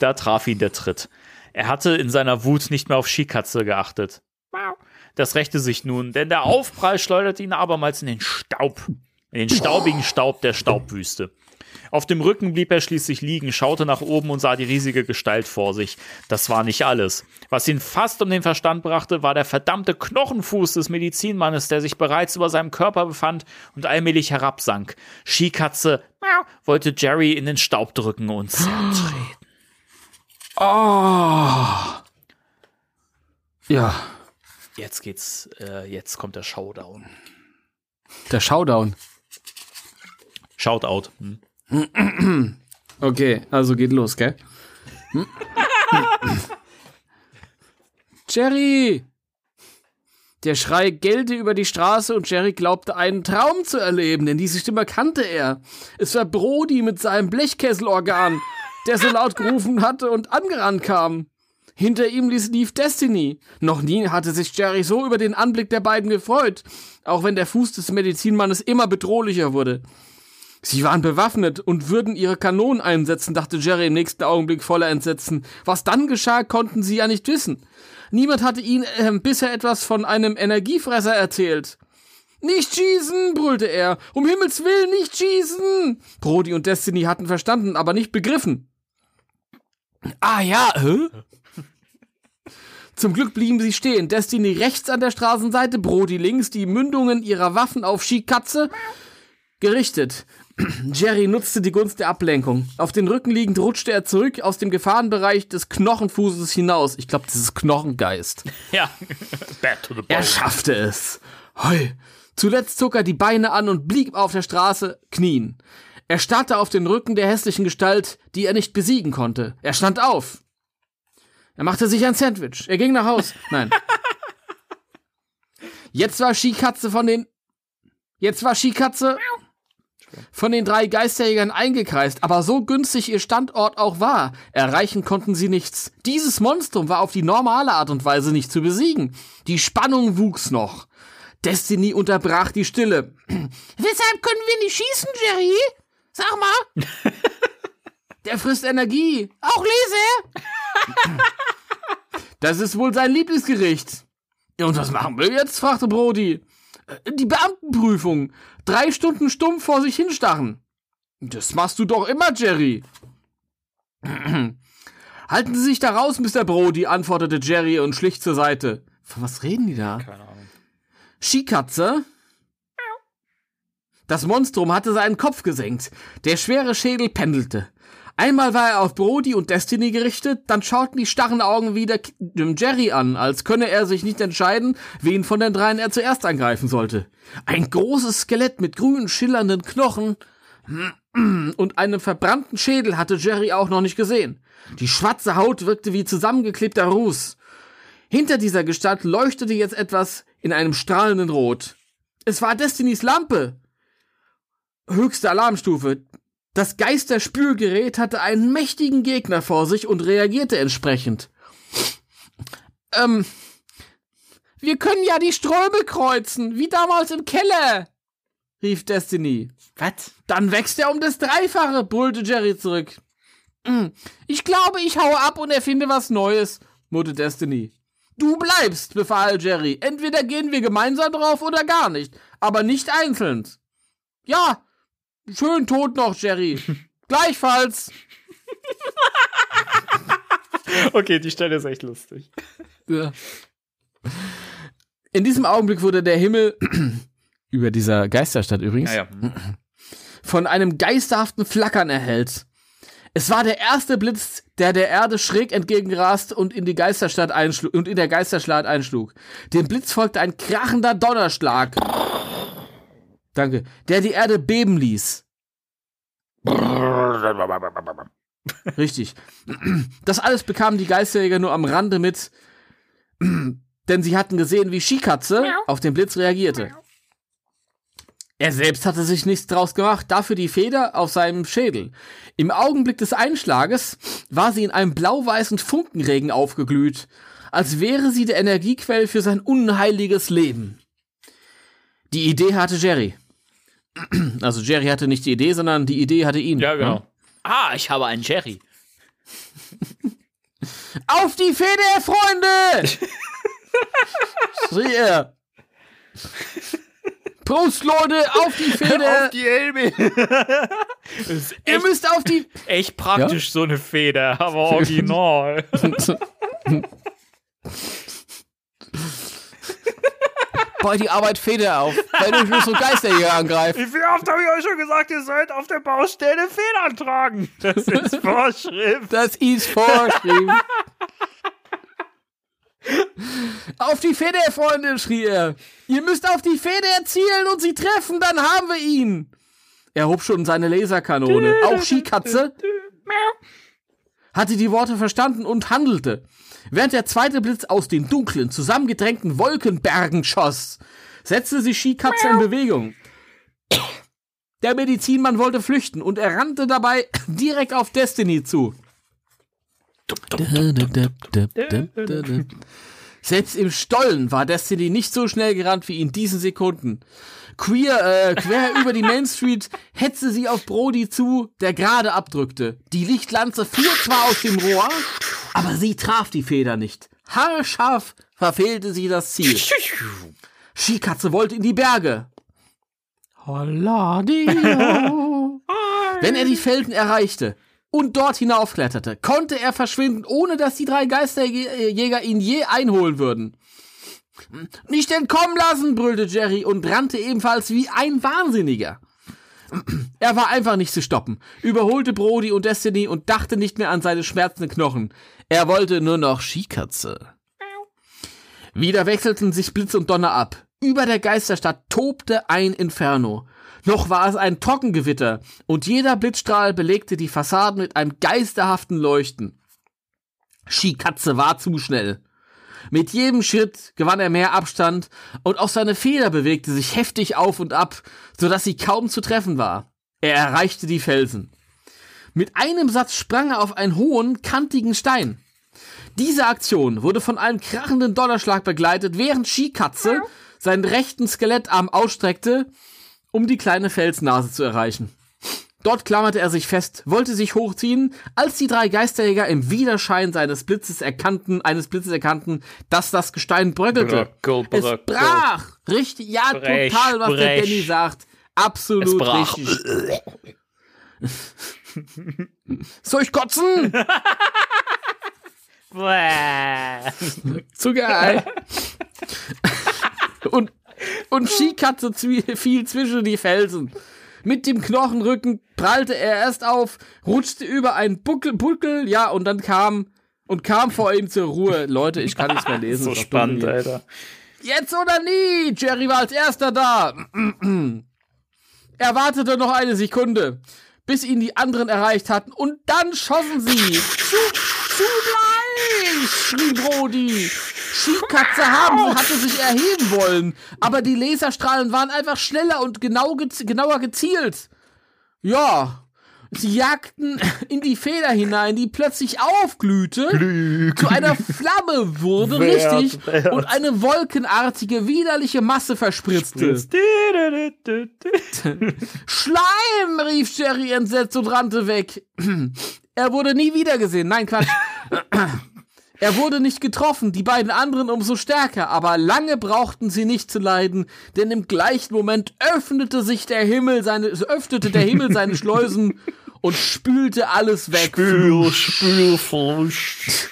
da traf ihn der Tritt. Er hatte in seiner Wut nicht mehr auf Skikatze geachtet. Das rächte sich nun, denn der Aufprall schleuderte ihn abermals in den Staub. In den staubigen Staub der Staubwüste. Auf dem Rücken blieb er schließlich liegen, schaute nach oben und sah die riesige Gestalt vor sich. Das war nicht alles. Was ihn fast um den Verstand brachte, war der verdammte Knochenfuß des Medizinmannes, der sich bereits über seinem Körper befand und allmählich herabsank. Skikatze wollte Jerry in den Staub drücken und zertreten.
Oh. Ja,
Jetzt geht's, äh, jetzt kommt der Showdown.
der Showdown.
Shoutout. Hm.
Okay, also geht los, gell? Jerry! Der Schrei gellte über die Straße und Jerry glaubte einen Traum zu erleben, denn diese Stimme kannte er. Es war Brody mit seinem Blechkesselorgan, der so laut gerufen hatte und angerannt kam. Hinter ihm ließ lief Destiny. Noch nie hatte sich Jerry so über den Anblick der beiden gefreut, auch wenn der Fuß des Medizinmannes immer bedrohlicher wurde. Sie waren bewaffnet und würden ihre Kanonen einsetzen, dachte Jerry im nächsten Augenblick voller Entsetzen. Was dann geschah, konnten sie ja nicht wissen. Niemand hatte ihnen äh, bisher etwas von einem Energiefresser erzählt. Nicht schießen, brüllte er. Um Himmels Willen, nicht schießen! Brody und Destiny hatten verstanden, aber nicht begriffen. Ah ja, hä? Zum Glück blieben sie stehen. Destiny rechts an der Straßenseite, Brody links, die Mündungen ihrer Waffen auf Skikatze gerichtet. Jerry nutzte die Gunst der Ablenkung. Auf den Rücken liegend rutschte er zurück aus dem Gefahrenbereich des Knochenfußes hinaus. Ich glaube, das ist Knochengeist.
Ja. Back to the
Er
bone.
schaffte es. Heu. Zuletzt zog er die Beine an und blieb auf der Straße knien. Er starrte auf den Rücken der hässlichen Gestalt, die er nicht besiegen konnte. Er stand auf. Er machte sich ein Sandwich. Er ging nach Haus. Nein. Jetzt war Skikatze von den. Jetzt war Skikatze von den drei Geisterjägern eingekreist, aber so günstig ihr Standort auch war, erreichen konnten sie nichts. Dieses Monstrum war auf die normale Art und Weise nicht zu besiegen. Die Spannung wuchs noch. Destiny unterbrach die Stille. Weshalb können wir nicht schießen, Jerry? Sag mal. Der frisst Energie. Auch Laser? Das ist wohl sein Lieblingsgericht. Und was machen wir jetzt? fragte Brody. "Äh, Die Beamtenprüfung. Drei Stunden stumpf vor sich hinstarren. Das machst du doch immer, Jerry. Halten Sie sich da raus, Mr. Brody, antwortete Jerry und schlich zur Seite. Von was reden die da?
Keine Ahnung.
Skikatze? Das Monstrum hatte seinen Kopf gesenkt. Der schwere Schädel pendelte. Einmal war er auf Brody und Destiny gerichtet, dann schauten die starren Augen wieder dem Jerry an, als könne er sich nicht entscheiden, wen von den dreien er zuerst angreifen sollte. Ein großes Skelett mit grünen, schillernden Knochen und einem verbrannten Schädel hatte Jerry auch noch nicht gesehen. Die schwarze Haut wirkte wie zusammengeklebter Ruß. Hinter dieser Gestalt leuchtete jetzt etwas in einem strahlenden Rot. Es war Destinys Lampe. Höchste Alarmstufe. Das Geisterspürgerät hatte einen mächtigen Gegner vor sich und reagierte entsprechend. Ähm, wir können ja die Ströme kreuzen, wie damals im Keller, rief Destiny.
Was?
Dann wächst er um das Dreifache, brüllte Jerry zurück. "Mm, Ich glaube, ich haue ab und erfinde was Neues, murrte Destiny. Du bleibst, befahl Jerry. Entweder gehen wir gemeinsam drauf oder gar nicht, aber nicht einzeln. Ja, schön tot noch, Jerry. Gleichfalls.
Okay, die Stelle ist echt lustig.
Ja. In diesem Augenblick wurde der Himmel über dieser Geisterstadt übrigens
Naja.
von einem geisterhaften Flackern erhellt. Es war der erste Blitz, der der Erde schräg entgegenrast und in die Geisterstadt einschlug und in der Geisterstadt einschlug. Dem Blitz folgte ein krachender Donnerschlag. Danke, der die Erde beben ließ. Richtig. Das alles bekamen die Geisterjäger nur am Rande mit, denn sie hatten gesehen, wie Skikatze auf den Blitz reagierte. Er selbst hatte sich nichts draus gemacht, dafür die Feder auf seinem Schädel. Im Augenblick des Einschlages war sie in einem blau-weißen Funkenregen aufgeglüht, als wäre sie der Energiequell für sein unheiliges Leben. Die Idee hatte Jerry. Also Jerry hatte nicht die Idee, sondern die Idee hatte ihn.
Ja, genau. Ah, ich habe einen Jerry.
Auf die Feder, Freunde! schrie er. Prost, Leute, auf die Feder!
die Helme. das ist
Ihr
echt,
müsst auf die.
echt praktisch, so eine Feder, aber original.
Bei die Arbeit Feder auf, wenn euch nur so Geister hier angreift.
Wie oft habe ich euch schon gesagt, ihr sollt auf der Baustelle Federn tragen? Das ist Vorschrift.
Das ist vorgeschrieben. auf die Feder, Freunde, schrie er. Ihr müsst auf die Feder zielen und sie treffen, dann haben wir ihn. Er hob schon seine Laserkanone. Auch Skikatze hatte die Worte verstanden und handelte. Während der zweite Blitz aus den dunklen, zusammengedrängten Wolkenbergen schoss, setzte sich Skikatze in Bewegung. Der Medizinmann wollte flüchten und er rannte dabei direkt auf Destiny zu. Selbst im Stollen war Destiny nicht so schnell gerannt wie in diesen Sekunden. Queer, äh, quer über die Main Street hetzte sie auf Brody zu, der gerade abdrückte. Die Lichtlanze fuhr zwar aus dem Rohr, aber sie traf die Feder nicht. Haarscharf verfehlte sie das Ziel. Skikatze wollte in die Berge. Holladio. Wenn er die Felsen erreichte und dort hinaufkletterte, konnte er verschwinden, ohne dass die drei Geisterjäger ihn je einholen würden. Nicht entkommen lassen, brüllte Jerry und rannte ebenfalls wie ein Wahnsinniger. Er war einfach nicht zu stoppen, überholte Brody und Destiny und dachte nicht mehr an seine schmerzenden Knochen. Er wollte nur noch Skikatze. Wieder wechselten sich Blitz und Donner ab. Über der Geisterstadt tobte ein Inferno. Noch war es ein Trockengewitter und jeder Blitzstrahl belegte die Fassaden mit einem geisterhaften Leuchten. Skikatze war zu schnell. Mit jedem Schritt gewann er mehr Abstand und auch seine Feder bewegte sich heftig auf und ab, so dass sie kaum zu treffen war. Er erreichte die Felsen. Mit einem Satz sprang er auf einen hohen, kantigen Stein. Diese Aktion wurde von einem krachenden Donnerschlag begleitet, während Skikatze seinen rechten Skelettarm ausstreckte, um die kleine Felsnase zu erreichen. Dort klammerte er sich fest, wollte sich hochziehen, als die drei Geisterjäger im Widerschein seines Blitzes erkannten, eines Blitzes erkannten, dass das Gestein bröckelte.
Bröckel,
Es
bröckel.
brach! Richtig, ja,
Brech,
total, was der
brech.
Danny sagt. Absolut
Es
richtig. Soll ich kotzen? Zu geil. und, und Skikatze fiel zwischen die Felsen. Mit dem Knochenrücken prallte er erst auf, rutschte über einen Buckel, Buckel, ja, und dann kam, und kam vor ihm zur Ruhe. Leute, ich kann nichts mehr lesen.
so spannend. Alter.
Jetzt oder nie! Jerry war als erster da. er wartete noch eine Sekunde, bis ihn die anderen erreicht hatten, und dann schossen sie. Zu, zugleich! schrie Brody. Skikatze haben, hatte sich erheben wollen, aber die Laserstrahlen waren einfach schneller und genau gez genauer gezielt. Ja, Sie jagten in die Feder hinein, die plötzlich aufglühte, zu einer Flamme wurde,
Wert,
richtig,
wert.
und eine wolkenartige, widerliche Masse verspritzte. Schleim, rief Jerry entsetzt und rannte weg. Er wurde nie wiedergesehen. Nein, Quatsch. Er wurde nicht getroffen, die beiden anderen umso stärker, aber lange brauchten sie nicht zu leiden, denn im gleichen Moment öffnete sich der Himmel seine, öffnete der Himmel seine Schleusen und spülte alles weg.
Spül, spül, Flusch.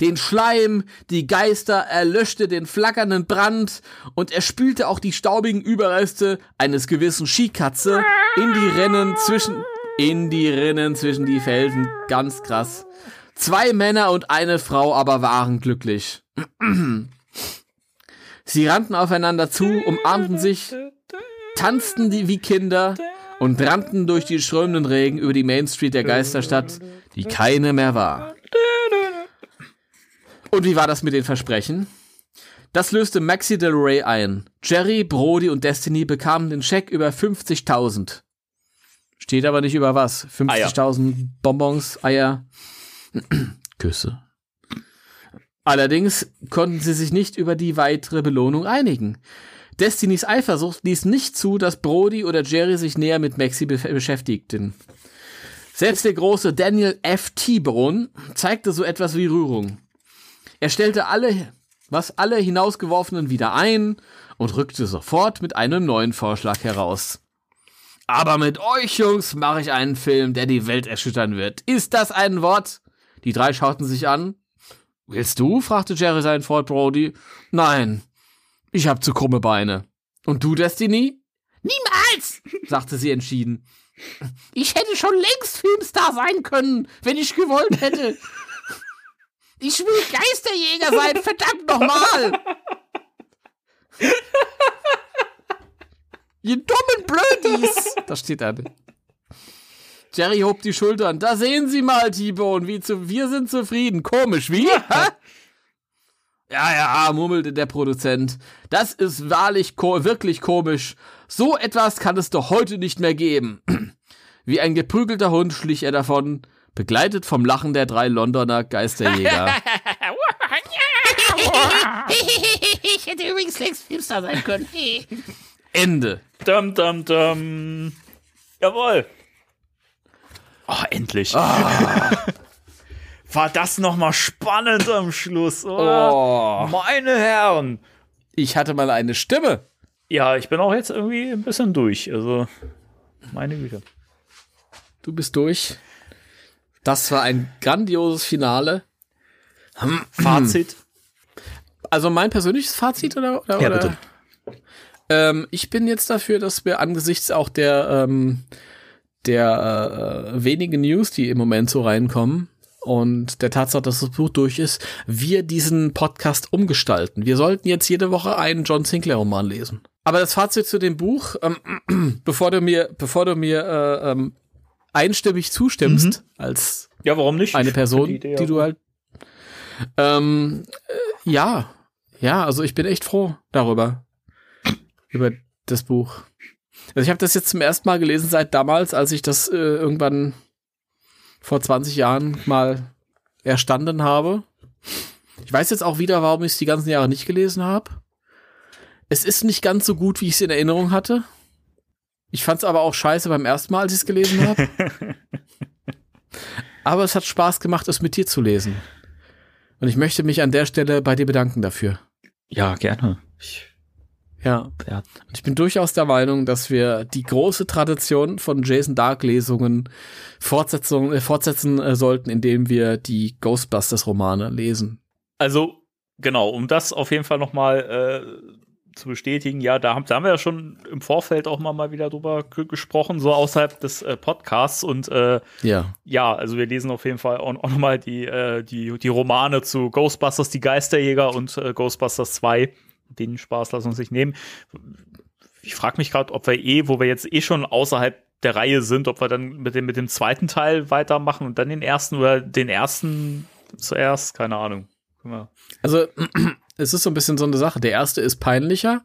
den Schleim, die Geister, er löschte den flackernden Brand und er spülte auch die staubigen Überreste eines gewissen Skikatze in die Rennen zwischen, in die Rinnen zwischen die Felsen. Ganz krass. Zwei Männer und eine Frau aber waren glücklich. Sie rannten aufeinander zu, umarmten sich, tanzten wie Kinder und rannten durch die strömenden Regen über die Main Street der Geisterstadt, die keine mehr war. Und wie war das mit den Versprechen? Das löste Maxi Del Rey ein. Jerry, Brody und Destiny bekamen den Scheck über 50.000. Steht aber nicht über was. 50.000 Bonbons, Eier, Küsse. Allerdings konnten sie sich nicht über die weitere Belohnung einigen. Destinys Eifersucht ließ nicht zu, dass Brody oder Jerry sich näher mit Maxi be beschäftigten. Selbst der große Daniel F. T-Bone zeigte so etwas wie Rührung. Er stellte alle, was alle hinausgeworfenen wieder ein und rückte sofort mit einem neuen Vorschlag heraus. Aber mit euch, Jungs, mache ich einen Film, der die Welt erschüttern wird. Ist das ein Wort? Die drei schauten sich an. Willst du? fragte Jerry seinen Freund Brody. Nein, ich hab zu krumme Beine. Und du, Destiny?
Niemals!
sagte sie entschieden.
Ich hätte schon längst Filmstar sein können, wenn ich gewollt hätte. Ich will Geisterjäger sein, verdammt nochmal!
Ihr dummen Blödis! Da steht er. Jerry hob die Schultern. Da sehen Sie mal, T-Bone, wie zu, wir sind zufrieden. Komisch, wie? Hä? Ja, ja, murmelte der Produzent. Das ist wahrlich ko wirklich komisch. So etwas kann es doch heute nicht mehr geben. Wie ein geprügelter Hund schlich er davon, begleitet vom Lachen der drei Londoner Geisterjäger.
ich hätte übrigens längst Filmstar sein können.
Ende.
Dum, dum, dum. Jawohl. Oh, endlich.
Ah.
War das noch mal spannend am Schluss, oder?
Oh.
Meine Herren.
Ich hatte mal eine Stimme.
Ja, ich bin auch jetzt irgendwie ein bisschen durch. Also, meine Güte.
Du bist durch. Das war ein grandioses Finale.
Fazit.
Also mein persönliches Fazit oder? oder
Ja,
oder?
bitte.
Ähm, ich bin jetzt dafür, dass wir angesichts auch der ähm, der äh, wenigen News, die im Moment so reinkommen und der Tatsache, dass das Buch durch ist, wir diesen Podcast umgestalten. Wir sollten jetzt jede Woche einen John Sinclair Roman lesen. Aber das Fazit zu dem Buch, ähm, bevor du mir, bevor du mir äh, ähm, einstimmig zustimmst als
Ja, warum nicht?
eine Person, die,
Idee
du
auch-
halt. Ähm, äh, ja, ja, also ich bin echt froh darüber. Über das Buch. Also ich habe das jetzt zum ersten Mal gelesen seit damals, als ich das äh, irgendwann vor 20 Jahren mal erstanden habe. Ich weiß jetzt auch wieder, warum ich es die ganzen Jahre nicht gelesen habe. Es ist nicht ganz so gut, wie ich es in Erinnerung hatte. Ich fand es aber auch scheiße beim ersten Mal, als ich es gelesen habe. Aber es hat Spaß gemacht, es mit dir zu lesen. Und ich möchte mich an der Stelle bei dir bedanken dafür.
Ja, gerne. Ich,
Ja.
ja.
Und ich bin durchaus der Meinung, dass wir die große Tradition von Jason Dark Lesungen Fortsetzung, äh, fortsetzen äh, sollten, indem wir die Ghostbusters Romane lesen.
Also, genau, um das auf jeden Fall noch mal äh, zu bestätigen, ja, da haben, da haben wir ja schon im Vorfeld auch mal, mal wieder drüber ge- gesprochen, so außerhalb des äh, Podcasts und äh,
Ja.
ja, also wir lesen auf jeden Fall auch, auch noch mal die, äh, die, die Romane zu Ghostbusters, die Geisterjäger und Ghostbusters 2. Den Spaß lassen wir uns nicht nehmen. Ich frage mich gerade, ob wir eh, wo wir jetzt eh schon außerhalb der Reihe sind, ob wir dann mit dem, mit dem zweiten Teil weitermachen und dann den ersten oder den ersten zuerst, keine Ahnung.
Also, es ist so ein bisschen so eine Sache. Der erste ist peinlicher.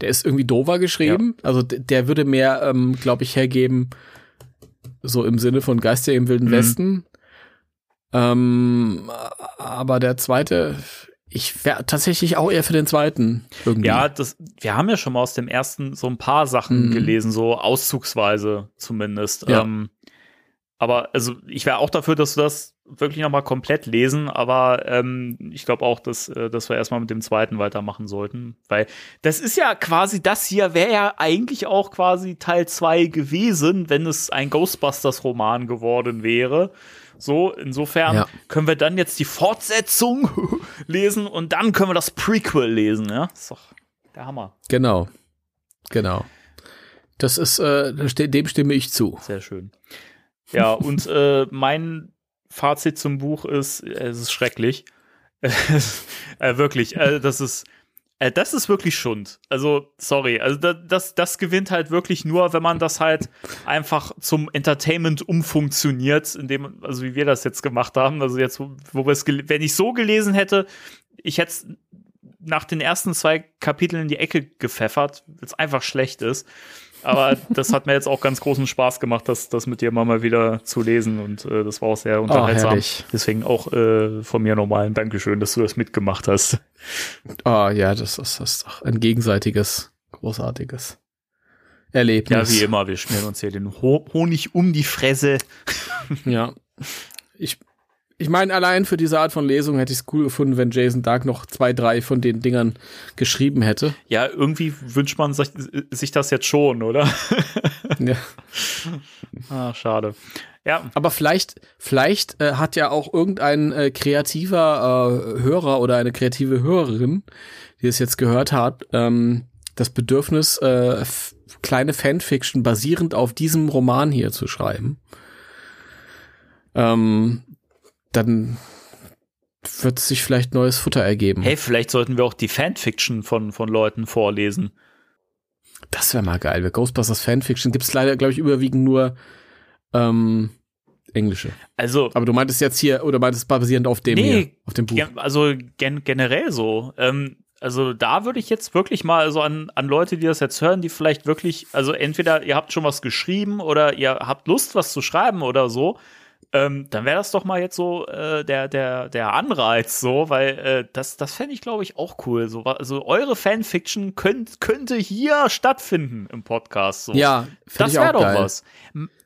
Der ist irgendwie dover geschrieben. Also, d- der würde mehr, ähm, glaube ich, hergeben, so im Sinne von Geister im Wilden
Mhm.
Westen. Ähm, aber der zweite, ich wäre tatsächlich auch eher für den zweiten. Irgendwie.
Ja, das, wir haben ja schon mal aus dem ersten so ein paar Sachen
Mhm.
gelesen, so auszugsweise zumindest.
Ja.
Ähm, aber also ich wäre auch dafür, dass wir das wirklich nochmal komplett lesen, aber ähm, ich glaube auch, dass, äh, dass wir erstmal mit dem zweiten weitermachen sollten. Weil das ist ja quasi, das hier wäre ja eigentlich auch quasi Teil zwei gewesen, wenn es ein Ghostbusters-Roman geworden wäre. So, insofern
Ja.
können wir dann jetzt die Fortsetzung lesen und dann können wir das Prequel lesen, ja? ist doch der Hammer.
Genau. Genau. Das ist, äh, dem stimme ich zu.
Sehr schön. Ja, und äh, mein Fazit zum Buch ist, äh, es ist schrecklich. äh, wirklich, äh, das ist, äh, das ist wirklich Schund. Also, sorry, also da, das, das gewinnt halt wirklich nur, wenn man das halt einfach zum Entertainment umfunktioniert, indem, also wie wir das jetzt gemacht haben. Also jetzt, wo wir es, wenn ich so gelesen hätte, ich hätte es nach den ersten zwei Kapiteln in die Ecke gepfeffert, weil es einfach schlecht ist. Aber das hat mir jetzt auch ganz großen Spaß gemacht, das, das mit dir mal, mal wieder zu lesen und äh, das war auch sehr unterhaltsam.
herrlich.
Deswegen auch äh, von mir nochmal ein Dankeschön, dass du das mitgemacht hast.
Ah, ja, das, ist- das ist doch ein gegenseitiges, großartiges
Ja,
Erlebnis.
wie immer, wir schmieren uns hier den Ho Honig um die Fresse.
Ja. Ich, ich meine, allein für diese Art von Lesung hätte ich es cool gefunden, wenn Jason Dark noch zwei, drei von den Dingern geschrieben hätte.
Ja, irgendwie wünscht man sich, sich das jetzt schon, oder?
Ja.
ah, schade. Ja,
Aber vielleicht, vielleicht äh, hat ja auch irgendein äh, kreativer äh, Hörer oder eine kreative Hörerin, die es jetzt gehört hat, ähm, das Bedürfnis, äh, kleine Fanfiction basierend auf diesem Roman hier zu schreiben. Ähm, dann wird sich vielleicht neues Futter ergeben.
hey, vielleicht sollten wir auch die Fanfiction von, von Leuten vorlesen.
Das wäre mal geil. Bei Ghostbusters Fanfiction gibt's leider, glaube ich, überwiegend nur ähm, englische.
Also,
Aber du meintest jetzt hier, oder meintest basierend auf dem
Nee,
hier, auf dem Buch.
Gen also gen generell so. Ähm, also da würde ich jetzt wirklich mal so an, an Leute, die das jetzt hören, die vielleicht wirklich, also entweder ihr habt schon was geschrieben oder ihr habt Lust, was zu schreiben oder so, ähm, dann wäre das doch mal jetzt so äh, der, der, der Anreiz so, weil äh, das, das fände ich, glaube ich, auch cool. So, also eure Fanfiction könnt, könnte hier stattfinden im Podcast. So.
Ja,
das wäre doch
geil.
was.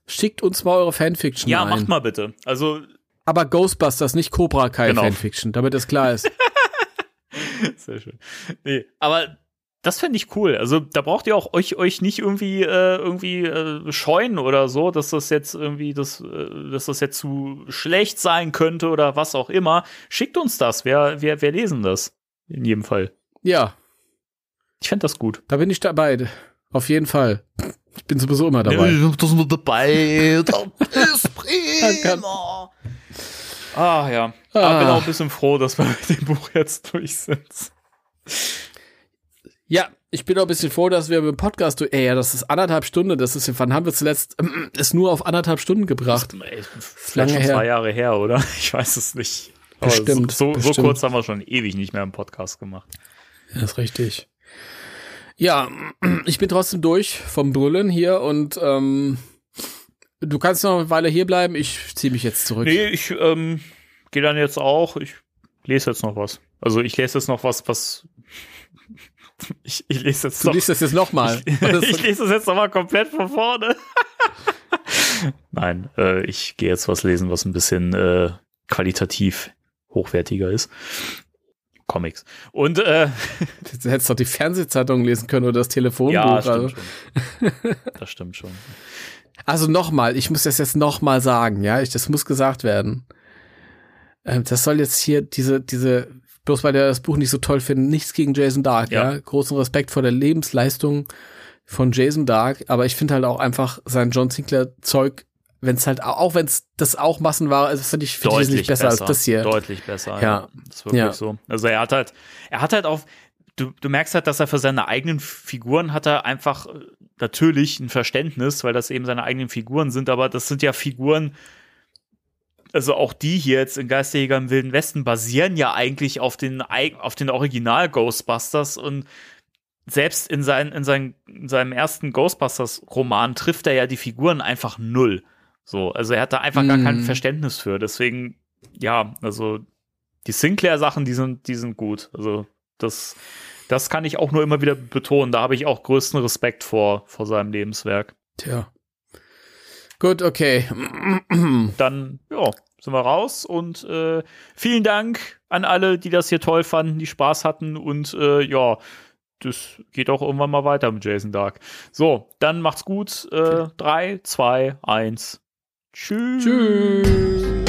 Schickt uns mal eure Fanfiction
Ja,
ein.
macht mal bitte. Also
Aber Ghostbusters, nicht Cobra Kai
Genau.
Fanfiction, damit es klar ist.
Sehr schön. Nee, aber das fände ich cool. Also da braucht ihr auch euch, euch nicht irgendwie, äh, irgendwie äh, scheuen oder so, dass das jetzt irgendwie, das, äh, dass das jetzt zu schlecht sein könnte oder was auch immer. Schickt uns das. Wir, wir, wir lesen das. In jedem Fall.
ja,
Ich fände das gut.
da bin ich dabei. Auf jeden Fall. Ich bin sowieso immer dabei.
Das nur dabei. Das ist
prima.
Ah ja.
Ah.
Aber bin auch ein bisschen froh, dass wir mit dem Buch jetzt durch sind.
Ja, ich bin auch ein bisschen froh, dass wir mit dem Podcast, ey, ja, das ist anderthalb Stunden, das ist, wann haben wir zuletzt, ist nur auf anderthalb Stunden gebracht.
Ey, vielleicht
lange
schon
her.
zwei Jahre her, oder? Ich weiß es nicht. Aber
Bestimmt,
so, so, so
bestimmt.
kurz haben wir schon ewig nicht mehr im Podcast gemacht.
Ja, ist richtig. Ja, ich bin trotzdem durch vom Brüllen hier und ähm, du kannst noch eine Weile hier bleiben. Ich ziehe mich jetzt zurück.
Nee, ich ähm, gehe dann jetzt auch. Ich lese jetzt noch was. Also ich lese jetzt noch was, was. Ich, ich lese jetzt
Du
noch.
liest das jetzt nochmal.
ich lese es jetzt nochmal komplett von vorne. Nein, äh, ich gehe jetzt was lesen, was ein bisschen äh, qualitativ hochwertiger ist. Comics. Und äh,
Du hättest doch die Fernsehzeitung lesen können oder das Telefonbuch.
ja,
also
stimmt schon. Das stimmt schon.
also nochmal, ich muss das jetzt nochmal sagen, ja, ich, das muss gesagt werden. Ähm, das soll jetzt hier diese, diese, bloß weil der das Buch nicht so toll findet, nichts gegen Jason Dark, ja.
Ja.
Großen Respekt vor der Lebensleistung von Jason Dark, aber ich finde halt auch einfach sein John Sinclair Zeug, wenn es halt, auch wenn es das auch Massenware ist, finde ich, find ich wesentlich besser, als das hier.
Deutlich besser.
Ja.
Das ist wirklich
Ja.
so. Also er hat halt, er hat halt auf, du, du merkst halt, dass er für seine eigenen Figuren hat er einfach äh, natürlich ein Verständnis, weil das eben seine eigenen Figuren sind, aber das sind ja Figuren, also auch die hier jetzt in Geisterjäger im Wilden Westen basieren ja eigentlich auf den, auf den Original Ghostbusters und selbst in, sein, in, sein, in seinem ersten Ghostbusters-Roman trifft er ja die Figuren einfach null. So, also er hat da einfach gar kein
Mhm.
Verständnis für. Deswegen, ja, also die Sinclair-Sachen, die sind, die sind gut. Also das, das kann ich auch nur immer wieder betonen. Da habe ich auch größten Respekt vor, vor seinem Lebenswerk.
Tja. Gut, okay.
Dann, ja, sind wir raus und äh, vielen Dank an alle, die das hier toll fanden, die Spaß hatten und äh, ja, das geht auch irgendwann mal weiter mit Jason Dark. So, dann macht's gut. Äh, drei, zwei, eins. Tschüss.
Tschüss.